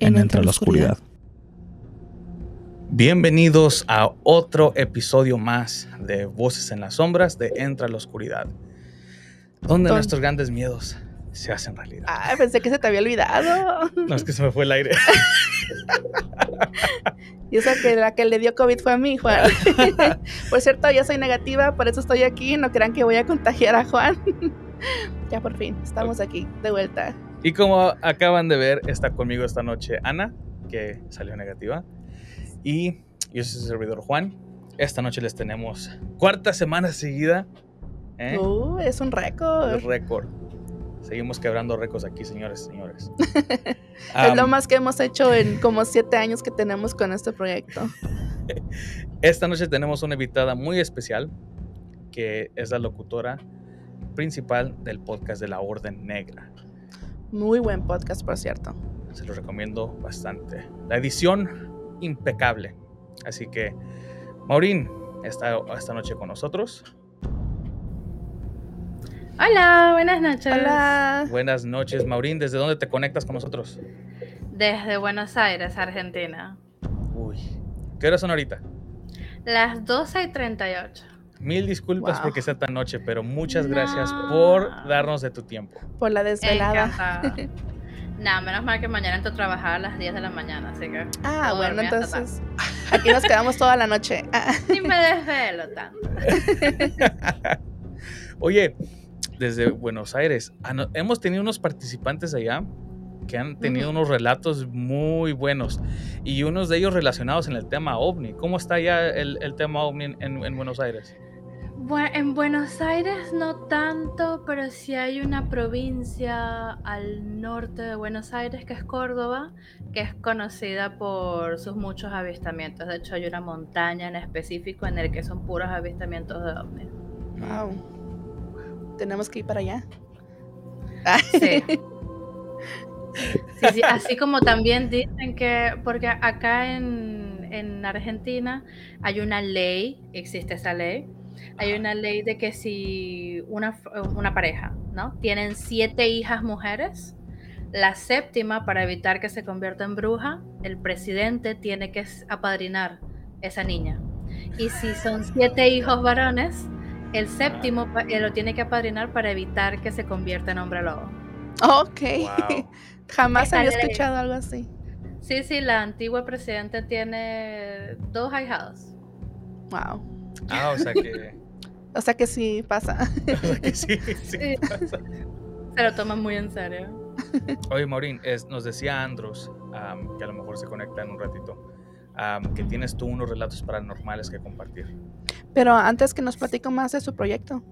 En Entra la Oscuridad. Bienvenidos a otro episodio más de Voces en las Sombras de Entra la Oscuridad, donde Don- nuestros grandes miedos se hacen realidad. Ah, pensé que se te había olvidado. No, es que se me fue el aire. Y eso que la que le dio COVID fue a mí, Juan. por cierto, yo soy negativa, por eso estoy aquí. No crean que voy a contagiar a Juan. ya por fin, estamos aquí, de vuelta. Y como acaban de ver, está conmigo esta noche Ana, que salió negativa. Y yo soy su servidor Juan. Esta noche les tenemos cuarta semana seguida. ¿eh? Uh, es un récord. récord. Seguimos quebrando récords aquí, señores, señores. es lo más que hemos hecho en como siete años que tenemos con este proyecto. Esta noche tenemos una invitada muy especial, que es la locutora principal del podcast de la Orden Negra. Muy buen podcast, por cierto. Se lo recomiendo bastante. La edición impecable. Así que, Maurín está esta noche con nosotros. Hola, buenas noches. Hola. Buenas noches, Maurín. ¿Desde dónde te conectas con nosotros? Desde Buenos Aires, Argentina. Uy, ¿qué horas son ahorita? Las 12 y 38. Mil disculpas Wow. porque sea tan noche, pero muchas gracias por darnos de tu tiempo. Por la desvelada. Nada, menos mal que mañana entro a trabajar a las 10 de la mañana, así que Ah, bueno, entonces aquí nos quedamos toda la noche. Ah, ni me desvelo tanto. Oye, desde Buenos Aires, ano- hemos tenido unos participantes allá que han tenido unos relatos muy buenos y unos de ellos relacionados en el tema ovni. ¿Cómo está ya el, el tema ovni en Buenos Aires? Bue- en Buenos Aires no tanto, pero sí hay una provincia al norte de Buenos Aires que es Córdoba, que es conocida por sus muchos avistamientos. De hecho, hay una montaña en específico en el que son puros avistamientos de ovnis. wow. Tenemos que ir para allá. Sí. Sí, sí, Así como también dicen que, porque acá en, en Argentina hay una ley, existe esa ley, hay una ley de que si una, f- una pareja, ¿no? Tienen siete hijas mujeres, la séptima, para evitar que se convierta en bruja, el presidente tiene que apadrinar esa niña. Y si son siete hijos varones, el séptimo eh, lo tiene que apadrinar para evitar que se convierta en hombre lobo. Ok. Wow. Jamás había ley. escuchado algo así. Sí, sí, la antigua presidenta tiene dos ahijados. Wow. Ah, o sea que, O sea que sí pasa. o sea que sí, sí Sí. pasa. Se lo toman muy en serio. Oye, Maurín, es- nos decía Andros, am, que a lo mejor se conecta en un ratito, am, que tienes tú unos relatos paranormales que compartir. Pero antes que nos platico más de su proyecto.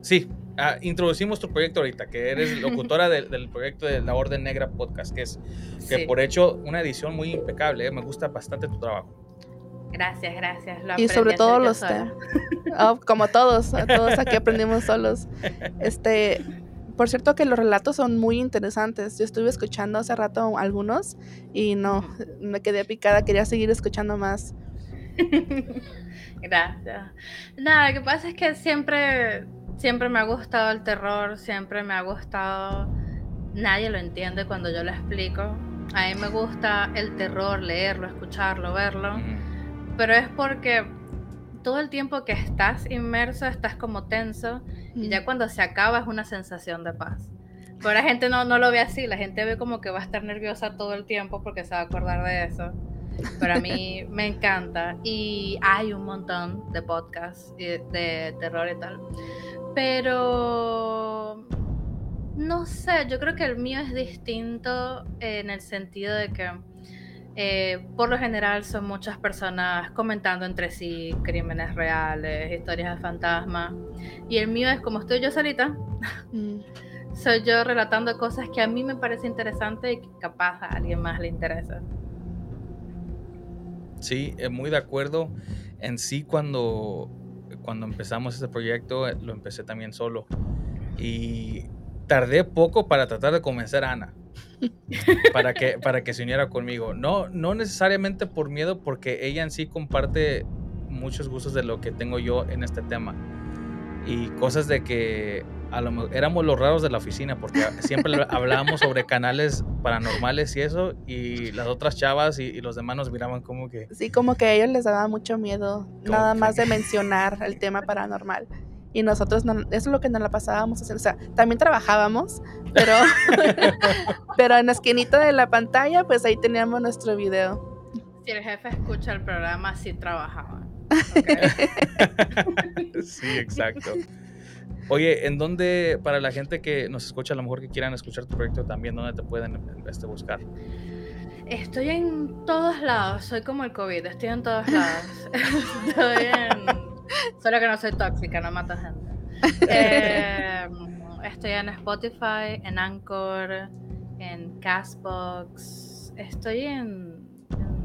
Sí, ah, introducimos tu proyecto ahorita, que eres locutora del, del proyecto de La Orden Negra Podcast, que es que Sí. por hecho una edición muy impecable, ¿eh? me gusta bastante tu trabajo. Gracias, gracias. Lo Y sobre todo los temas. Oh, como todos, todos aquí aprendimos solos. Este, por cierto que los relatos son muy interesantes. Yo estuve escuchando hace rato algunos y no, me quedé picada, quería seguir escuchando más. Gracias. Nada, lo que pasa es que siempre, siempre me ha gustado el terror, siempre me ha gustado. Nadie lo entiende cuando yo lo explico. A mí me gusta el terror, leerlo, escucharlo, verlo. Ujú. Pero es porque todo el tiempo que estás inmerso estás como tenso y ya cuando se acaba es una sensación de paz. Pero la gente no, no lo ve así, la gente ve como que va a estar nerviosa todo el tiempo porque se va a acordar de eso. Pero a mí me encanta y hay un montón de podcasts y de terror y tal. Pero no sé, yo creo que el mío es distinto en el sentido de que eh, por lo general son muchas personas comentando entre sí crímenes reales, historias de fantasmas. Y el mío es como estoy yo solita, Mm. soy yo relatando cosas que a mí me parece interesante y que capaz a alguien más le interesa. Sí, eh, muy de acuerdo. En sí, cuando, cuando empezamos este proyecto, eh, lo empecé también solo. Y tardé poco para tratar de convencer a Ana para que, para que se uniera conmigo. No, no necesariamente por miedo, porque ella en sí comparte muchos gustos de lo que tengo yo en este tema. Y cosas de que a lo, éramos los raros de la oficina, porque siempre hablábamos sobre canales paranormales y eso, y las otras chavas y, los demás nos miraban como que... Sí, como que a ellos les daba mucho miedo, nada más de mencionar el tema paranormal y nosotros eso es lo que nos la pasábamos haciendo. O sea, también trabajábamos, pero, pero en la esquinita de la pantalla, pues ahí teníamos nuestro video. Si el jefe escucha el programa, sí trabajaba. sí, exacto. Oye, ¿en dónde, para la gente que nos escucha, a lo mejor que quieran escuchar tu proyecto también, dónde te pueden este, buscar? Estoy en todos lados, soy como el COVID, estoy en todos lados. estoy en Solo que no soy tóxica, no mato gente. Em, estoy en Spotify, en Anchor, en Castbox. Estoy en,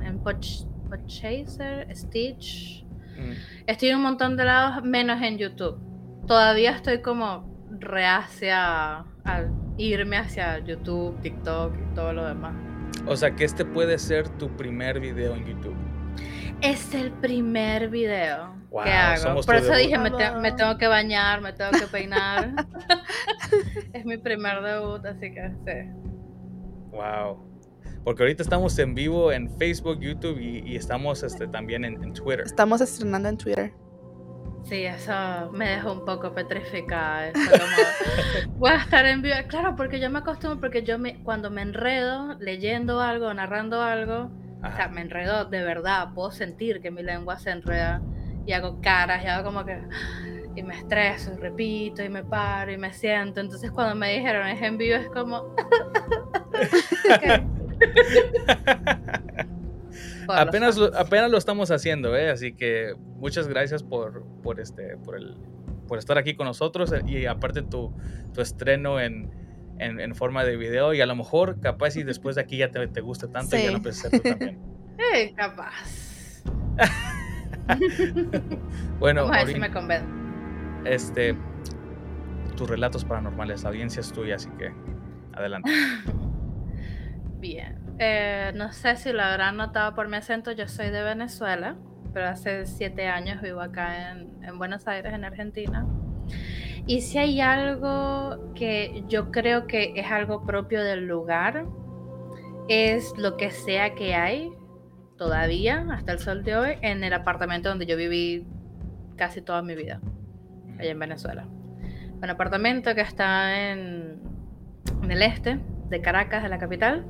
en, Podchaser, Stitch. Mm. Estoy en un montón de lados, menos en YouTube. Todavía estoy como reacia a irme hacia YouTube, TikTok y todo lo demás. O sea que este puede ser tu primer video en YouTube. Es el primer video que hago. Por eso dije, me, tengo que bañar, me tengo que peinar. es mi primer debut, así que sí. Wow. Porque ahorita estamos en vivo en Facebook, YouTube y, estamos este, también en, Twitter. Estamos estrenando en Twitter. Sí, eso me dejó un poco petrificada. voy a estar en vivo. Claro, porque yo me acostumbro, porque yo me, cuando me enredo leyendo algo, narrando algo, o sea, me enredo de verdad, puedo sentir que mi lengua se enreda y hago caras y hago como que y me estreso, y repito y me paro y me siento. Entonces cuando me dijeron es en vivo es como apenas, lo, apenas lo estamos haciendo, ¿eh? así que muchas gracias por, por, este, por, el, por estar aquí con nosotros y aparte tu, tu estreno en, en, forma de video y a lo mejor capaz y después de aquí ya te, te gusta tanto y ya lo empieces a hacer tú también. Eh, capaz. bueno, a ver si me convence. Este, tus relatos paranormales, la audiencia es tuya, así que adelante. Bien. Eh, no sé si lo habrán notado por mi acento, yo soy de Venezuela, pero hace siete años vivo acá en, en Buenos Aires, en Argentina. Y si hay algo que yo creo que es algo propio del lugar, es lo que sea que hay todavía, hasta el sol de hoy, en el apartamento donde yo viví casi toda mi vida, allá en Venezuela. Un apartamento que está en, en el este de Caracas, de la capital.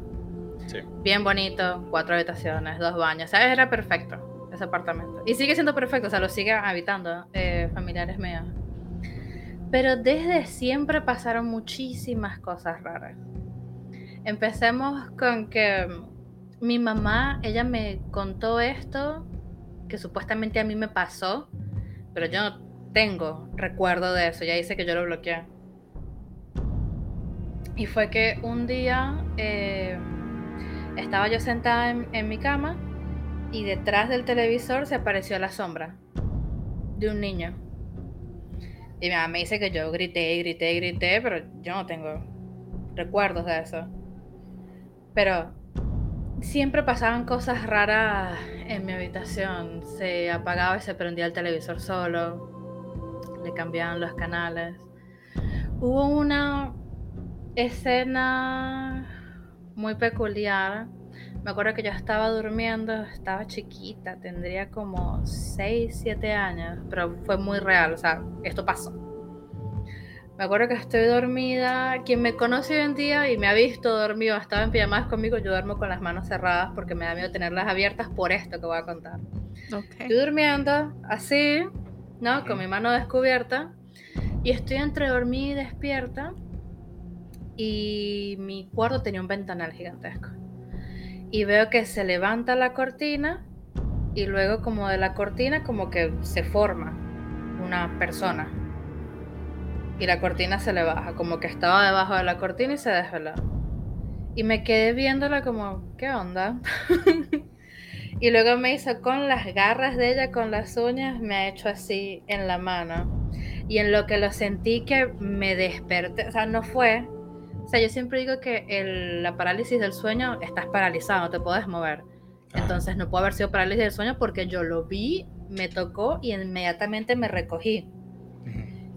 Sí. Bien bonito, cuatro habitaciones, dos baños. ¿Sabes? Era perfecto ese apartamento. Y sigue siendo perfecto, o sea, lo sigue habitando eh, familiares míos. Pero desde siempre pasaron muchísimas cosas raras. Empecemos con que mi mamá, ella me contó esto que supuestamente a mí me pasó, pero yo no tengo recuerdo de eso. Ya dice que yo lo bloqueé. Y fue que un día eh, estaba yo sentada en, en mi cama y detrás del televisor se apareció la sombra de un niño. Y mi mamá me dice que yo grité, grité, grité, pero yo no tengo recuerdos de eso. Pero siempre pasaban cosas raras en mi habitación. Se apagaba y se prendía el televisor solo. Le cambiaban los canales. Hubo una escena muy peculiar. Me acuerdo que yo estaba durmiendo, estaba chiquita, tendría como 6, 7 años, pero fue muy real, o sea, esto pasó. Me acuerdo que estoy dormida. Quien me conoce hoy en día y me ha visto dormido, estaba en pijamadas conmigo, yo duermo con las manos cerradas porque me da miedo tenerlas abiertas por esto que voy a contar. Estoy durmiendo así, ¿no? Con mi mano descubierta. Y estoy entre dormida y despierta. Y mi cuarto tenía un ventanal gigantesco. Y veo que se levanta la cortina y luego como de la cortina como que se forma una persona y la cortina se le baja, como que estaba debajo de la cortina y se desveló. Y me quedé viéndola como, ¿qué onda? y luego me hizo con las garras de ella, con las uñas, me ha hecho así en la mano. Y en lo que lo sentí que me desperté, o sea, no fue. Sea, yo siempre digo que el, la parálisis del sueño, estás paralizado, no te puedes mover. Entonces no puede haber sido parálisis del sueño porque yo lo vi, me tocó y inmediatamente me recogí.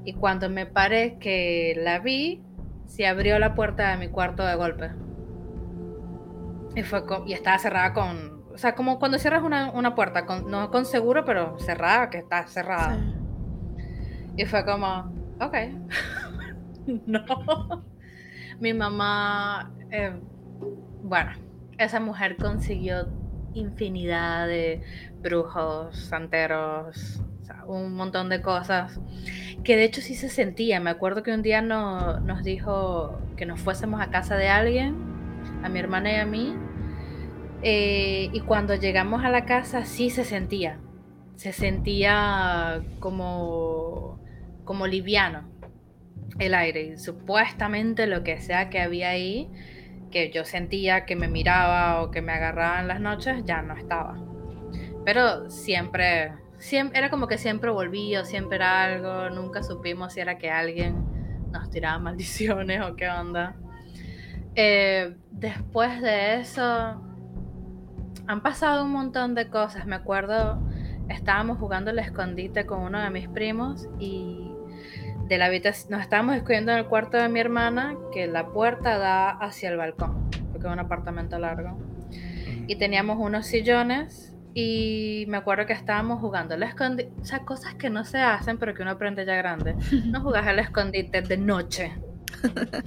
Y cuando me paré que la vi, se abrió la puerta de mi cuarto de golpe. Y, fue y estaba cerrada con... O sea, como cuando cierras una, una puerta, con, no con seguro, pero cerrada, que está cerrada. Y fue como, ok. no. Mi mamá, eh, bueno, esa mujer consiguió infinidad de brujos, santeros, un montón de cosas que de hecho sí se sentía. Me acuerdo que un día no, nos dijo que nos fuésemos a casa de alguien, a mi hermana y a mí, eh, y cuando llegamos a la casa sí se sentía. Se sentía como, como liviano el aire. Y supuestamente lo que sea que había ahí, que yo sentía que me miraba o que me agarraba en las noches, ya no estaba. Pero siempre siempre, era como que siempre volvía, siempre era algo, nunca supimos si era que alguien nos tiraba maldiciones o qué onda. Eh, después de eso, han pasado un montón de cosas. Me acuerdo, estábamos jugando el escondite con uno de mis primos y de la habitación, nos estábamos escondiendo en el cuarto de mi hermana, que la puerta da hacia el balcón, porque es un apartamento largo. Y teníamos unos sillones y me acuerdo que estábamos jugando al escondite, o sea, cosas que no se hacen, pero que uno aprende ya grande. No jugás al escondite de noche.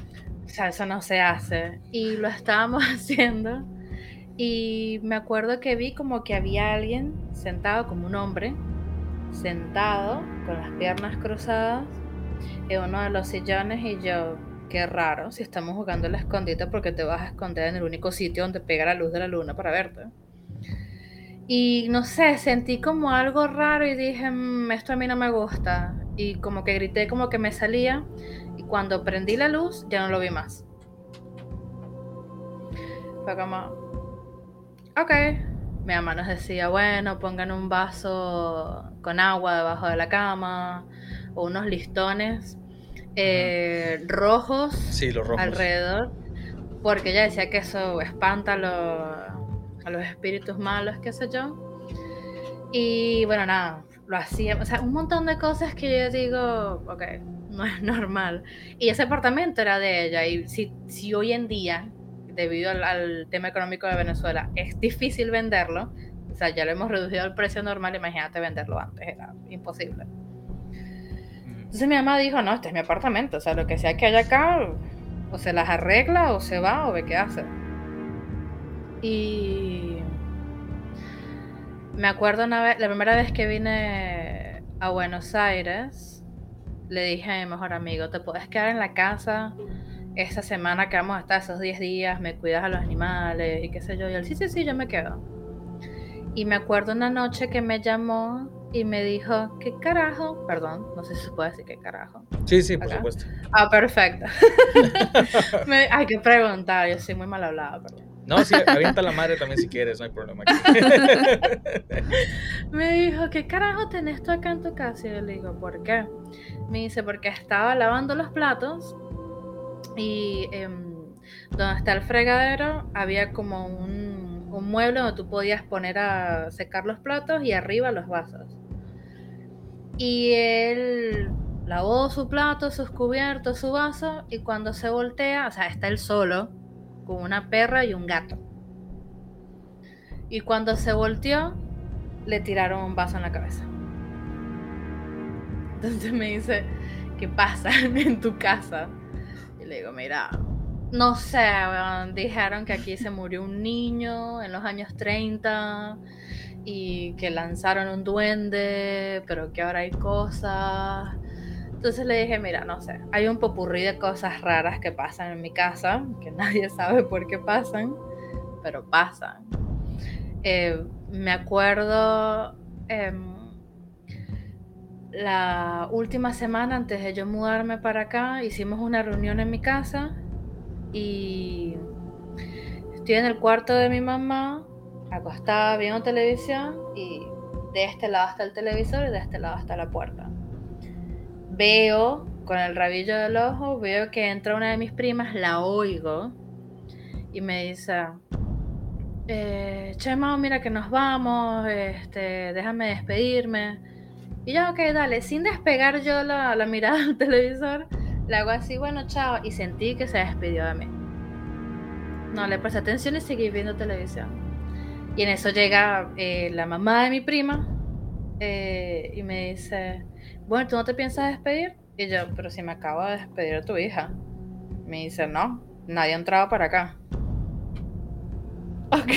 O sea, eso no se hace. Y lo estábamos haciendo. Y me acuerdo que vi como que había alguien sentado, como un hombre, sentado, con las piernas cruzadas, en uno de los sillones. Y yo, qué raro, si estamos jugando al escondite, porque te vas a esconder en el único sitio donde pega la luz de la luna para verte. Y no sé, sentí como algo raro y dije, mm, esto a mí no me gusta. Y como que grité como que me salía. Y cuando prendí la luz, ya no lo vi más. Fue como, ok. Mi mamá nos decía, bueno, pongan un vaso con agua debajo de la cama. O unos listones eh, rojos, sí, los rojos alrededor. Porque ella decía que eso espanta los a los espíritus malos, qué sé yo. Y bueno, nada, lo hacía, o sea, un montón de cosas que yo digo, ok, no es normal. Y ese apartamento era de ella, y si, si hoy en día, debido al, tema económico de Venezuela, es difícil venderlo, o sea, ya lo hemos reducido al precio normal, imagínate venderlo antes, era imposible. Entonces mi mamá dijo, no, este es mi apartamento, o sea, lo que sea que haya acá, o se las arregla, o se va, o ve qué hace. Y me acuerdo una vez, la primera vez que vine a Buenos Aires, le dije a mi mejor amigo, te puedes quedar en la casa esa semana que vamos a estar esos 10 días, me cuidas a los animales y qué sé yo. Y él, sí, sí, sí, yo me quedo. Y me acuerdo una noche que me llamó y me dijo, ¿qué carajo? Perdón, no sé si se puede decir qué carajo. Sí, sí, por supuesto. Ah, perfecto. hay que preguntar, yo soy muy mal hablada, perdón. No, sí, avienta la madre también si quieres, no hay problema. me dijo, ¿qué carajo tenés tú acá en tu casa? Y yo le digo, ¿por qué? Me dice, porque estaba lavando los platos y em, donde está el fregadero había como un, un mueble donde tú podías poner a secar los platos y arriba los vasos. Y él lavó su plato, sus cubiertos, su vaso y cuando se voltea, o sea, está él solo con una perra y un gato. Y cuando se volteó, le tiraron un vaso en la cabeza. Entonces me dice, ¿qué pasa en tu casa? Y le digo, mira, no sé, dijeron que aquí se murió un niño en los años 30 y que lanzaron un duende, pero que ahora hay cosas. Entonces le dije, mira, no sé, hay un popurrí de cosas raras que pasan en mi casa, que nadie sabe por qué pasan, pero pasan. Eh, me acuerdo, em, la última semana antes de yo mudarme para acá, hicimos una reunión en mi casa y estoy en el cuarto de mi mamá, acostada viendo televisión y de este lado está el televisor y de este lado está la puerta. Veo con el rabillo del ojo, veo que entra una de mis primas, la oigo y me dice, eh, Chema, mira que nos vamos, este, déjame despedirme. Y yo, ok, dale, sin despegar yo la, la mirada del televisor, le hago así, bueno, chao, y sentí que se despidió de mí. No le presté atención y seguí viendo televisión. Y en eso llega eh, la mamá de mi prima eh, y me dice, bueno, ¿tú no te piensas despedir? Y yo, pero si me acabo de despedir a tu hija. Me dice, no, nadie ha entrado para acá. Ok.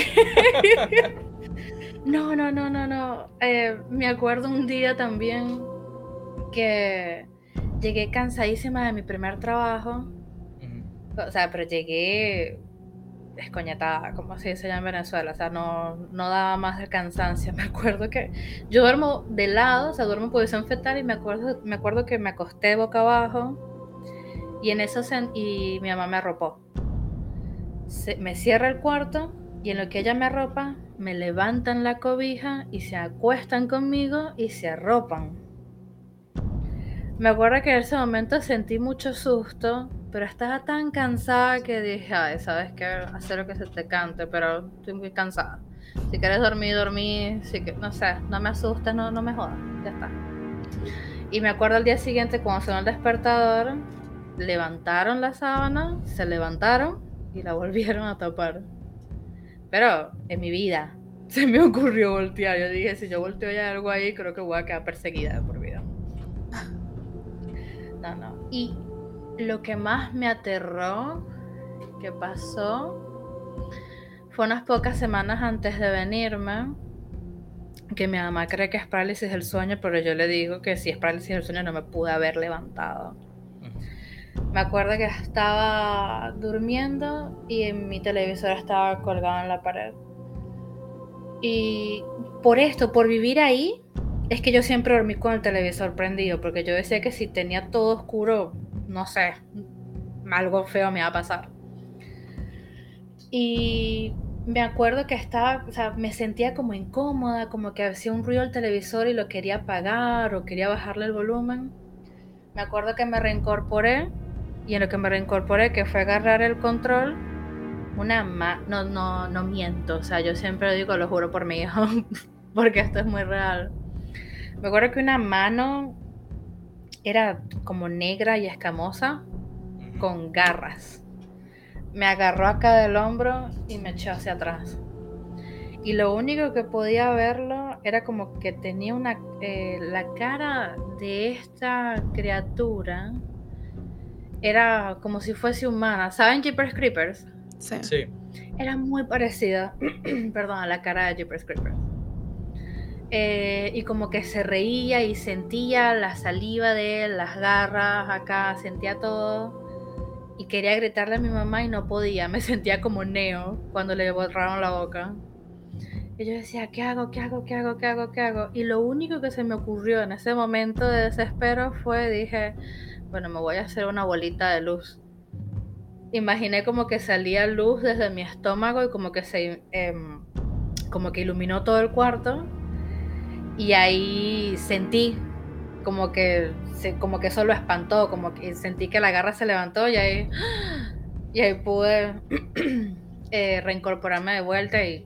no, no, no, no, no. Eh, me acuerdo un día también que llegué cansadísima de mi primer trabajo. O sea, pero llegué escoñetada, como así se llama en Venezuela. O sea, no, no daba más de cansancio. Me acuerdo que yo duermo de lado, o sea, duermo en posición fetal y me acuerdo, me acuerdo que me acosté boca abajo y en eso y mi mamá me arropó. me cierra el cuarto y en lo que ella me arropa, me levantan la cobija y se acuestan conmigo y se arropan. Me acuerdo que en ese momento sentí mucho susto, pero estaba tan cansada que dije, ay, sabes qué, hacer lo que se te cante, pero estoy muy cansada. Si quieres dormir, dormir, si que, no sé, no me asustes, no, no me jodas, ya está. Y me acuerdo al día siguiente cuando sonó el despertador, levantaron la sábana, se levantaron y la volvieron a tapar. Pero en mi vida se me ocurrió voltear. Yo dije, si yo volteo ya algo ahí, creo que voy a quedar perseguida por vida. No, no. Y lo que más me aterró que pasó fue unas pocas semanas antes de venirme que mi mamá cree que es parálisis del sueño, pero yo le digo que si es parálisis del sueño no me pude haber levantado. Me acuerdo que estaba durmiendo y en mi televisor estaba colgado en la pared. Y por esto, por vivir ahí, es que yo siempre dormí con el televisor prendido, porque yo decía que si tenía todo oscuro, no sé, algo feo me iba a pasar. Y me acuerdo que estaba, o sea, me sentía como incómoda, como que hacía un ruido el televisor y lo quería apagar o quería bajarle el volumen. Me acuerdo que me reincorporé y en lo que me reincorporé, que fue agarrar el control, una ma no, no, no miento, o sea, yo siempre digo, lo juro por mi hijo, porque esto es muy real. Me acuerdo que una mano era como negra y escamosa, con garras. Me agarró acá del hombro y me echó hacia atrás. Y lo único que podía verlo era como que tenía una. Eh, la cara de esta criatura era como si fuese humana. ¿Saben Jeepers Creepers? Sí. Sí. Era muy parecida, perdón, a la cara de Jeepers Creepers. Eh, y como que se reía y sentía la saliva de él, las garras acá, sentía todo. Y quería gritarle a mi mamá y no podía. Me sentía como Neo cuando le borraron la boca. Y yo decía, ¿qué hago? ¿Qué hago? ¿Qué hago? ¿Qué hago? ¿Qué hago? Y lo único que se me ocurrió en ese momento de desespero fue, dije, bueno, me voy a hacer una bolita de luz. Imaginé como que salía luz desde mi estómago y como que se em, como que iluminó todo el cuarto. Y ahí sentí como que como que eso lo espantó, como que sentí que la garra se levantó y ahí y ahí pude eh, reincorporarme de vuelta y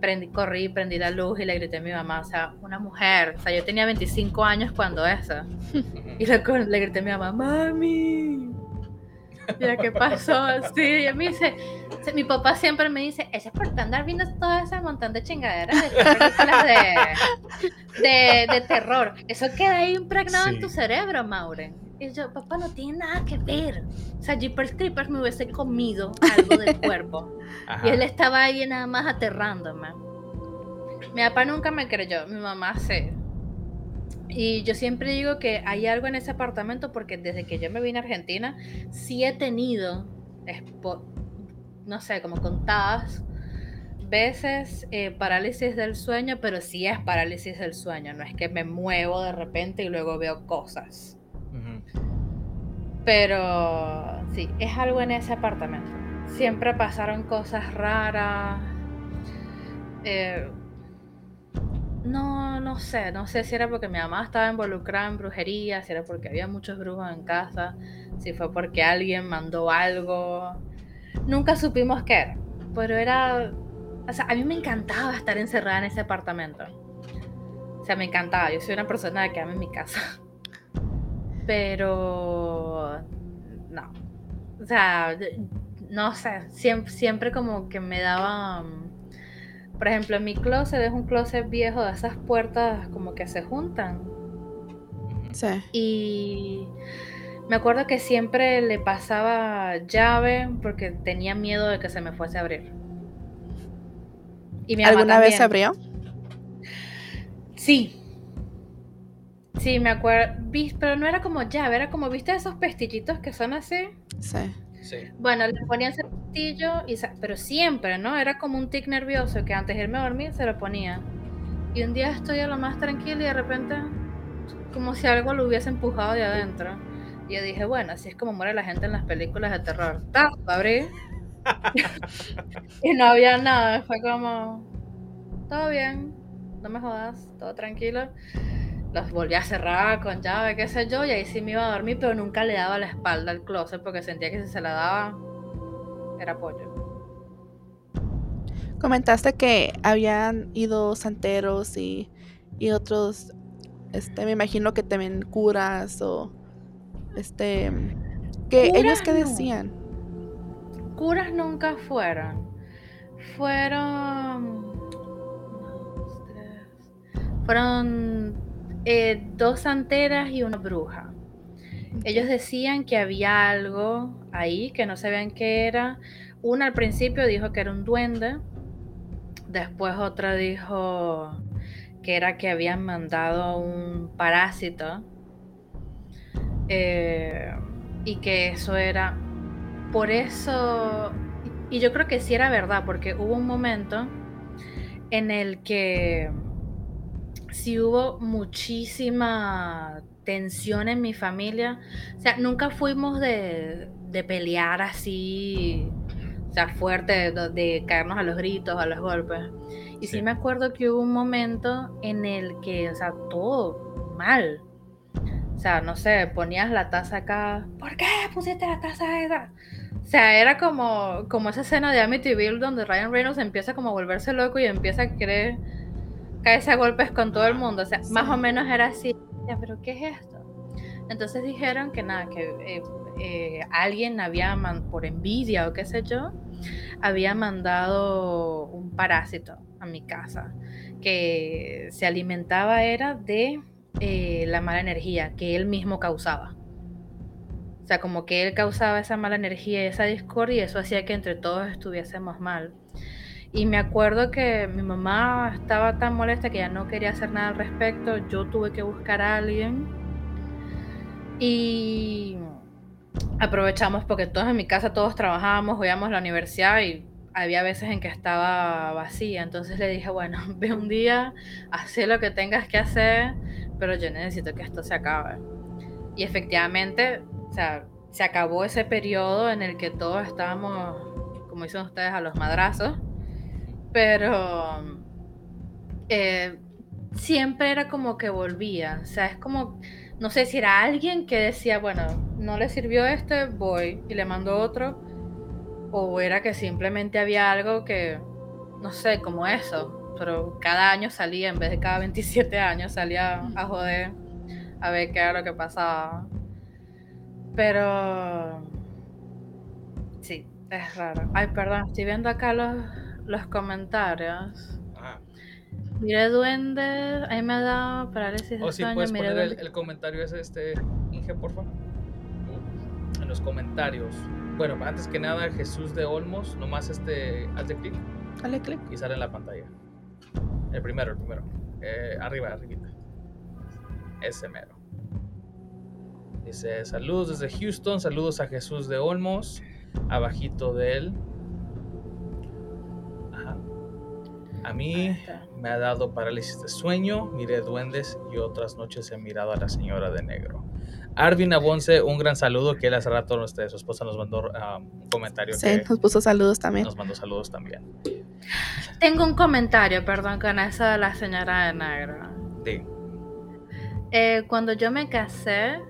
prendí, corrí, prendí la luz y le grité a mi mamá, o sea, una mujer, o sea, yo tenía 25 años cuando eso. Y le, le grité a mi mamá, mami. Mira qué pasó, sí, y a mí dice, mi papá siempre me dice, ese es por andar viendo todo ese montón de chingaderas de películas de, de, de, terror. Eso queda ahí impregnado en tu cerebro, Mauren. Y yo, papá, no tiene nada que ver. O sea, Jeepers Creepers me hubiese comido algo del cuerpo. Y él estaba ahí nada más aterrándome. Mi papá nunca me creyó, mi mamá sí. Y yo siempre digo que hay algo en ese apartamento porque desde que yo me vine a Argentina, sí he tenido, no sé, como contadas veces eh, parálisis del sueño, pero sí es parálisis del sueño, no es que me muevo de repente y luego veo cosas. Pero sí, es algo en ese apartamento. Siempre pasaron cosas raras. Eh, no, no sé, no sé si era porque mi mamá estaba involucrada en brujería, si era porque había muchos brujos en casa, si fue porque alguien mandó algo. Nunca supimos qué era, pero era... O sea, a mí me encantaba estar encerrada en ese apartamento. O sea, me encantaba. Yo soy una persona que ama mi casa. Pero... No. O sea, no sé, siempre, siempre como que me daba por ejemplo, en mi closet es un closet viejo de esas puertas como que se juntan. Sí. Y me acuerdo que siempre le pasaba llave porque tenía miedo de que se me fuese a abrir. Y mi ¿Alguna vez se abrió? Sí. Sí, me acuerdo. Pero no era como llave, era como, ¿viste esos pestillitos que son así? Sí. Bueno, le ponían cepillo, y, pero siempre, ¿no? Era como un tic nervioso que antes de irme a dormir se lo ponía. Y un día estoy a lo más tranquila y de repente, como si algo lo hubiese empujado de adentro. Y yo dije, bueno, así es como muere la gente en las películas de terror. ¡Tap! Abrí. y no había nada. Fue como, todo bien, no me jodas, todo tranquilo los volví a cerrar con llave, qué sé yo, y ahí sí me iba a dormir, pero nunca le daba la espalda al closet porque sentía que si se la daba, era pollo. Comentaste que habían ido santeros y, otros, este, me imagino que también curas o, este, que ellos qué decían. Curas nunca fueron. Fueron... Fueron eh, dos santeras y una bruja. Ellos decían que había algo ahí, que no sabían qué era. Una al principio dijo que era un duende, después otra dijo que era que habían mandado un parásito eh, y que eso era... Por eso, y yo creo que sí era verdad, porque hubo un momento en el que sí hubo muchísima tensión en mi familia. O sea, nunca fuimos de, pelear así, o sea, fuerte, de, caernos a los gritos, a los golpes. Y sí. me acuerdo que hubo un momento en el que, o sea, todo mal. O sea, no sé, ponías la taza acá. ¿Por qué pusiste la taza acá? O sea, era como, como esa escena de Amityville donde Ryan Reynolds empieza como a volverse loco y empieza a querer caerse a golpes con todo el mundo. O sea, más o menos era así. Pero ¿qué es esto? Entonces dijeron que nada, que eh, eh, alguien había, por envidia o qué sé yo, había mandado un parásito a mi casa que se alimentaba era de eh, la mala energía que él mismo causaba. O sea, como que él causaba esa mala energía y esa discordia y eso hacía que entre todos estuviésemos mal. Y me acuerdo que mi mamá estaba tan molesta que ya no quería hacer nada al respecto. Yo tuve que buscar a alguien. Y aprovechamos porque todos en mi casa, todos trabajábamos, íbamos a la universidad y había veces en que estaba vacía. Entonces le dije, bueno, ve un día, haz lo que tengas que hacer, pero yo necesito que esto se acabe. Y efectivamente, o sea, se acabó ese periodo en el que todos estábamos, como dicen ustedes, a los madrazos pero eh, siempre era como que volvía. O sea, es como, no sé si era alguien que decía, bueno, no le sirvió este, voy y le mando otro. O era que simplemente había algo que, no sé, como eso. Pero cada año salía, en vez de cada 27 años, salía a joder a ver qué era lo que pasaba. Pero... Sí, es raro. Ay, perdón, estoy viendo acá los, los comentarios. Ajá. Mire duende, ahí me ha dado parálisis de oh, sí, puedes poner el, comentario ese, este, Inge, por favor. En los comentarios. Bueno, antes que nada, Jesús de Olmos, nomás este, hazle clic. Dale clic. Y sale en la pantalla. El primero, el primero. Eh, arriba, arribita. Ese mero. Dice, saludos desde Houston, saludos a Jesús de Olmos. Abajito de él A mí me ha dado parálisis de sueño, miré duendes y otras noches he mirado a la señora de negro. Arvin Abonce, un gran saludo que él hace rato usted, su esposa nos mandó um, un comentario. Sí, nos puso saludos también. Nos mandó saludos también. Tengo un comentario, perdón, con eso de la señora de negro. Sí. Eh, cuando yo me casé,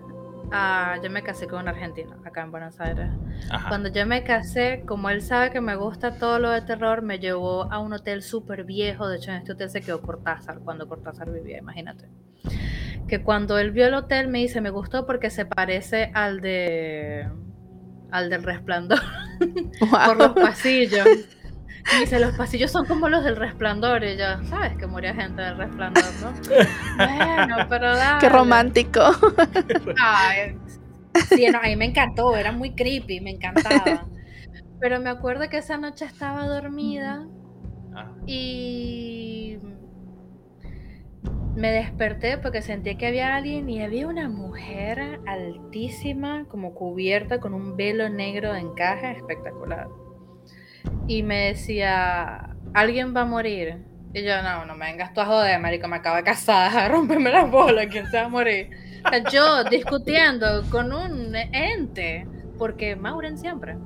Ah, yo me casé con un argentino acá en Buenos Aires. Cuando yo me casé, como él sabe que me gusta todo lo de terror, me llevó a un hotel súper viejo. De hecho, en este hotel se quedó Cortázar cuando Cortázar vivía, imagínate. Que cuando él vio el hotel me dice, me gustó porque se parece al de al del resplandor por los pasillos. Y dice, los pasillos son como los del resplandor. Y yo, ¿sabes que moría gente del resplandor, no? bueno, pero dale. Qué romántico. Ay, sí, no, a mí me encantó, era muy creepy, me encantaba. Pero me acuerdo que esa noche estaba dormida ah. y me desperté porque sentí que había alguien y había una mujer altísima, como cubierta con un velo negro de encaje espectacular y me decía, alguien va a morir. Y yo, no, no me vengas tú a joder, marico, me acabo de casar, a romperme las bolas, ¿quién se va a morir? yo discutiendo con un ente, porque Mauren siempre.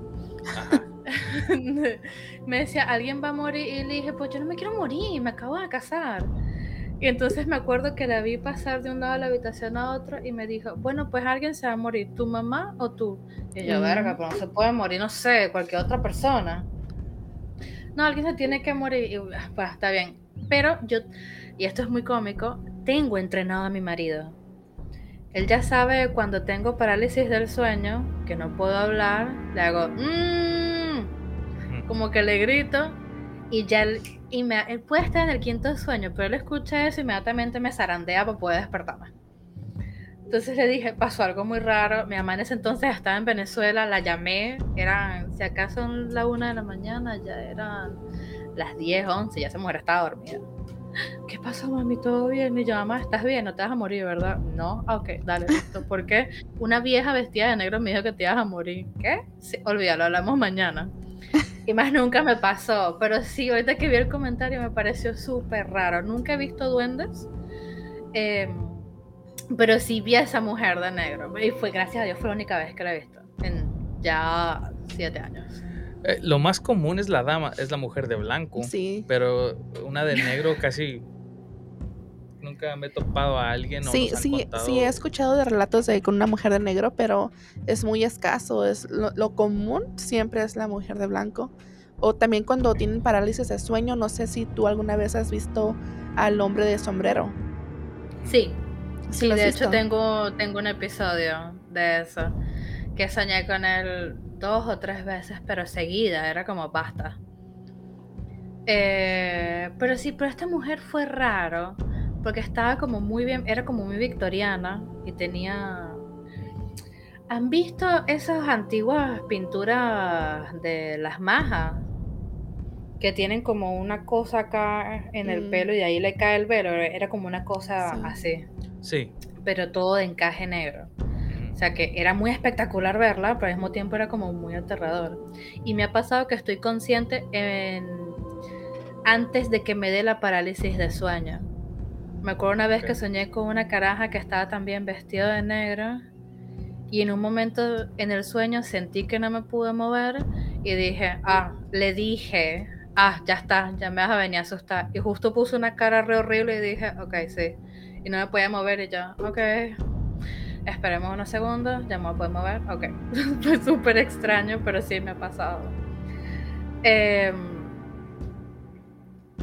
me decía, alguien va a morir, y le dije, pues yo no me quiero morir, me acabo de casar. Y entonces me acuerdo que la vi pasar de un lado de la habitación a otro y me dijo, bueno, pues alguien se va a morir, ¿tu mamá o tú? Y yo, verga, pero no se puede morir, no sé, cualquier otra persona no, alguien se tiene que morir. Y, ah, pues está bien. Pero yo, y esto es muy cómico, tengo entrenado a mi marido. Él ya sabe cuando tengo parálisis del sueño, que no puedo hablar, le hago, mmm, como que le grito y ya él, y me, él puede estar en el quinto sueño, pero él escucha eso y inmediatamente me zarandea para poder despertarme. Entonces le dije, pasó algo muy raro. Mi mamá en ese entonces estaba en Venezuela, la llamé, eran, si acaso la una de la mañana, ya eran las 10, 11, ya esa mujer estaba dormida. ¿Qué pasó, mami? ¿Todo bien? Y yo, mamá, ¿estás bien? No te vas a morir, ¿verdad? No, ah, ok, dale, listo. ¿Por qué? Una vieja vestida de negro me dijo que te ibas a morir. ¿Qué? Olvídalo, hablamos mañana. Y más nunca me pasó. Pero sí, ahorita que vi el comentario me pareció súper raro. Nunca he visto duendes. Eh, pero sí vi a esa mujer de negro. Y fue, gracias a Dios, fue la única vez que la he visto. En ya siete años. Eh, lo más común es la dama, es la mujer de blanco. Sí. Pero una de negro casi nunca me he topado a alguien. sí, sí, sí, he escuchado de relatos de con una mujer de negro, pero es muy escaso. Es lo, común siempre es la mujer de blanco. O también cuando tienen parálisis de sueño, no sé si tú alguna vez has visto al hombre de sombrero. Sí, Sí, de hecho tengo, tengo un episodio de eso, que soñé con él dos o tres veces, pero seguida, era como basta. Eh, pero sí, pero esta mujer fue raro, porque estaba como muy bien, era como muy victoriana y tenía... ¿Han visto esas antiguas pinturas de las majas? Que tienen como una cosa acá en el mm. pelo y de ahí le cae el velo, era como una cosa así. Sí. Pero todo de encaje negro. O sea que era muy espectacular verla, pero al mismo tiempo era como muy aterrador. Y me ha pasado que estoy consciente en... antes de que me dé la parálisis de sueño. Me acuerdo una vez que soñé con una caraja que estaba también vestida de negro. Y en un momento en el sueño sentí que no me pude mover y dije, ah, le dije, ah, ya está, ya me vas a venir a asustar. Y justo puse una cara re horrible y dije, ok, sí y no me podía mover y yo, ok, esperemos unos segundos, ya me puedo mover, ok. Fue súper extraño, pero sí me ha pasado. Em,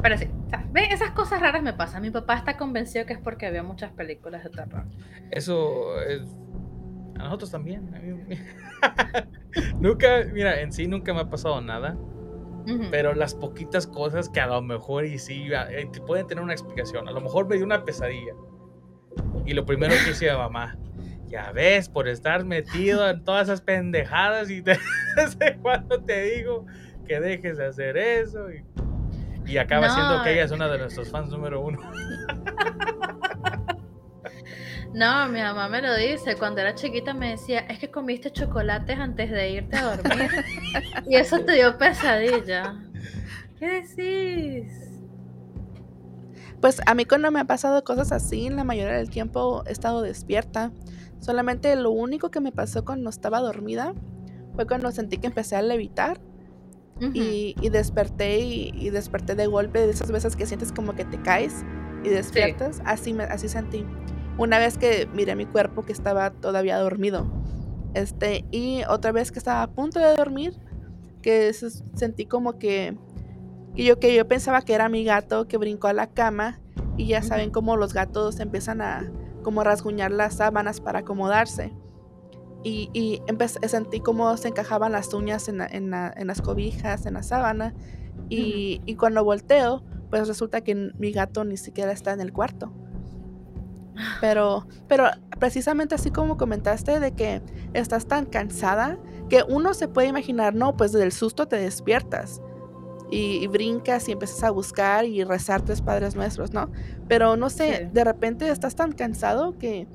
pero sí, esas cosas raras me pasan. Mi papá está convencido que es porque había muchas películas de terror. Eso es... A nosotros también. nunca, mira, en sí nunca me ha pasado nada. Pero las poquitas cosas que a lo mejor y sí eh, pueden tener una explicación. A lo mejor me dio una pesadilla. Y lo primero que decía mamá, ya ves, por estar metido en todas esas pendejadas y te, desde cuando te digo que dejes de hacer eso. Y, y acaba siendo que ella es una de nuestros fans número uno. No, mi mamá me lo dice. Cuando era chiquita me decía, es que comiste chocolates antes de irte a dormir. y eso te dio pesadilla. ¿Qué decís? Pues a mí cuando me ha pasado cosas así, la mayoría del tiempo he estado despierta. Solamente lo único que me pasó cuando estaba dormida fue cuando sentí que empecé a levitar y, desperté y, desperté de golpe de esas veces que sientes como que te caes y despiertas. Así, me, así sentí. Una vez que miré mi cuerpo que estaba todavía dormido. Este, y otra vez que estaba a punto de dormir, que sentí como que, que, yo, que yo pensaba que era mi gato que brincó a la cama y ya saben cómo los gatos empiezan a como rasguñar las sábanas para acomodarse y, y sentí cómo se encajaban las uñas en, en, las cobijas, en la sábana. Y, y, cuando volteo, pues resulta que mi gato ni siquiera está en el cuarto. Pero, pero precisamente así como comentaste de que estás tan cansada que uno se puede imaginar, no, pues del susto te despiertas y, brincas y empiezas a buscar y rezar tres padres nuestros, ¿no? Pero no sé, de repente estás tan cansado que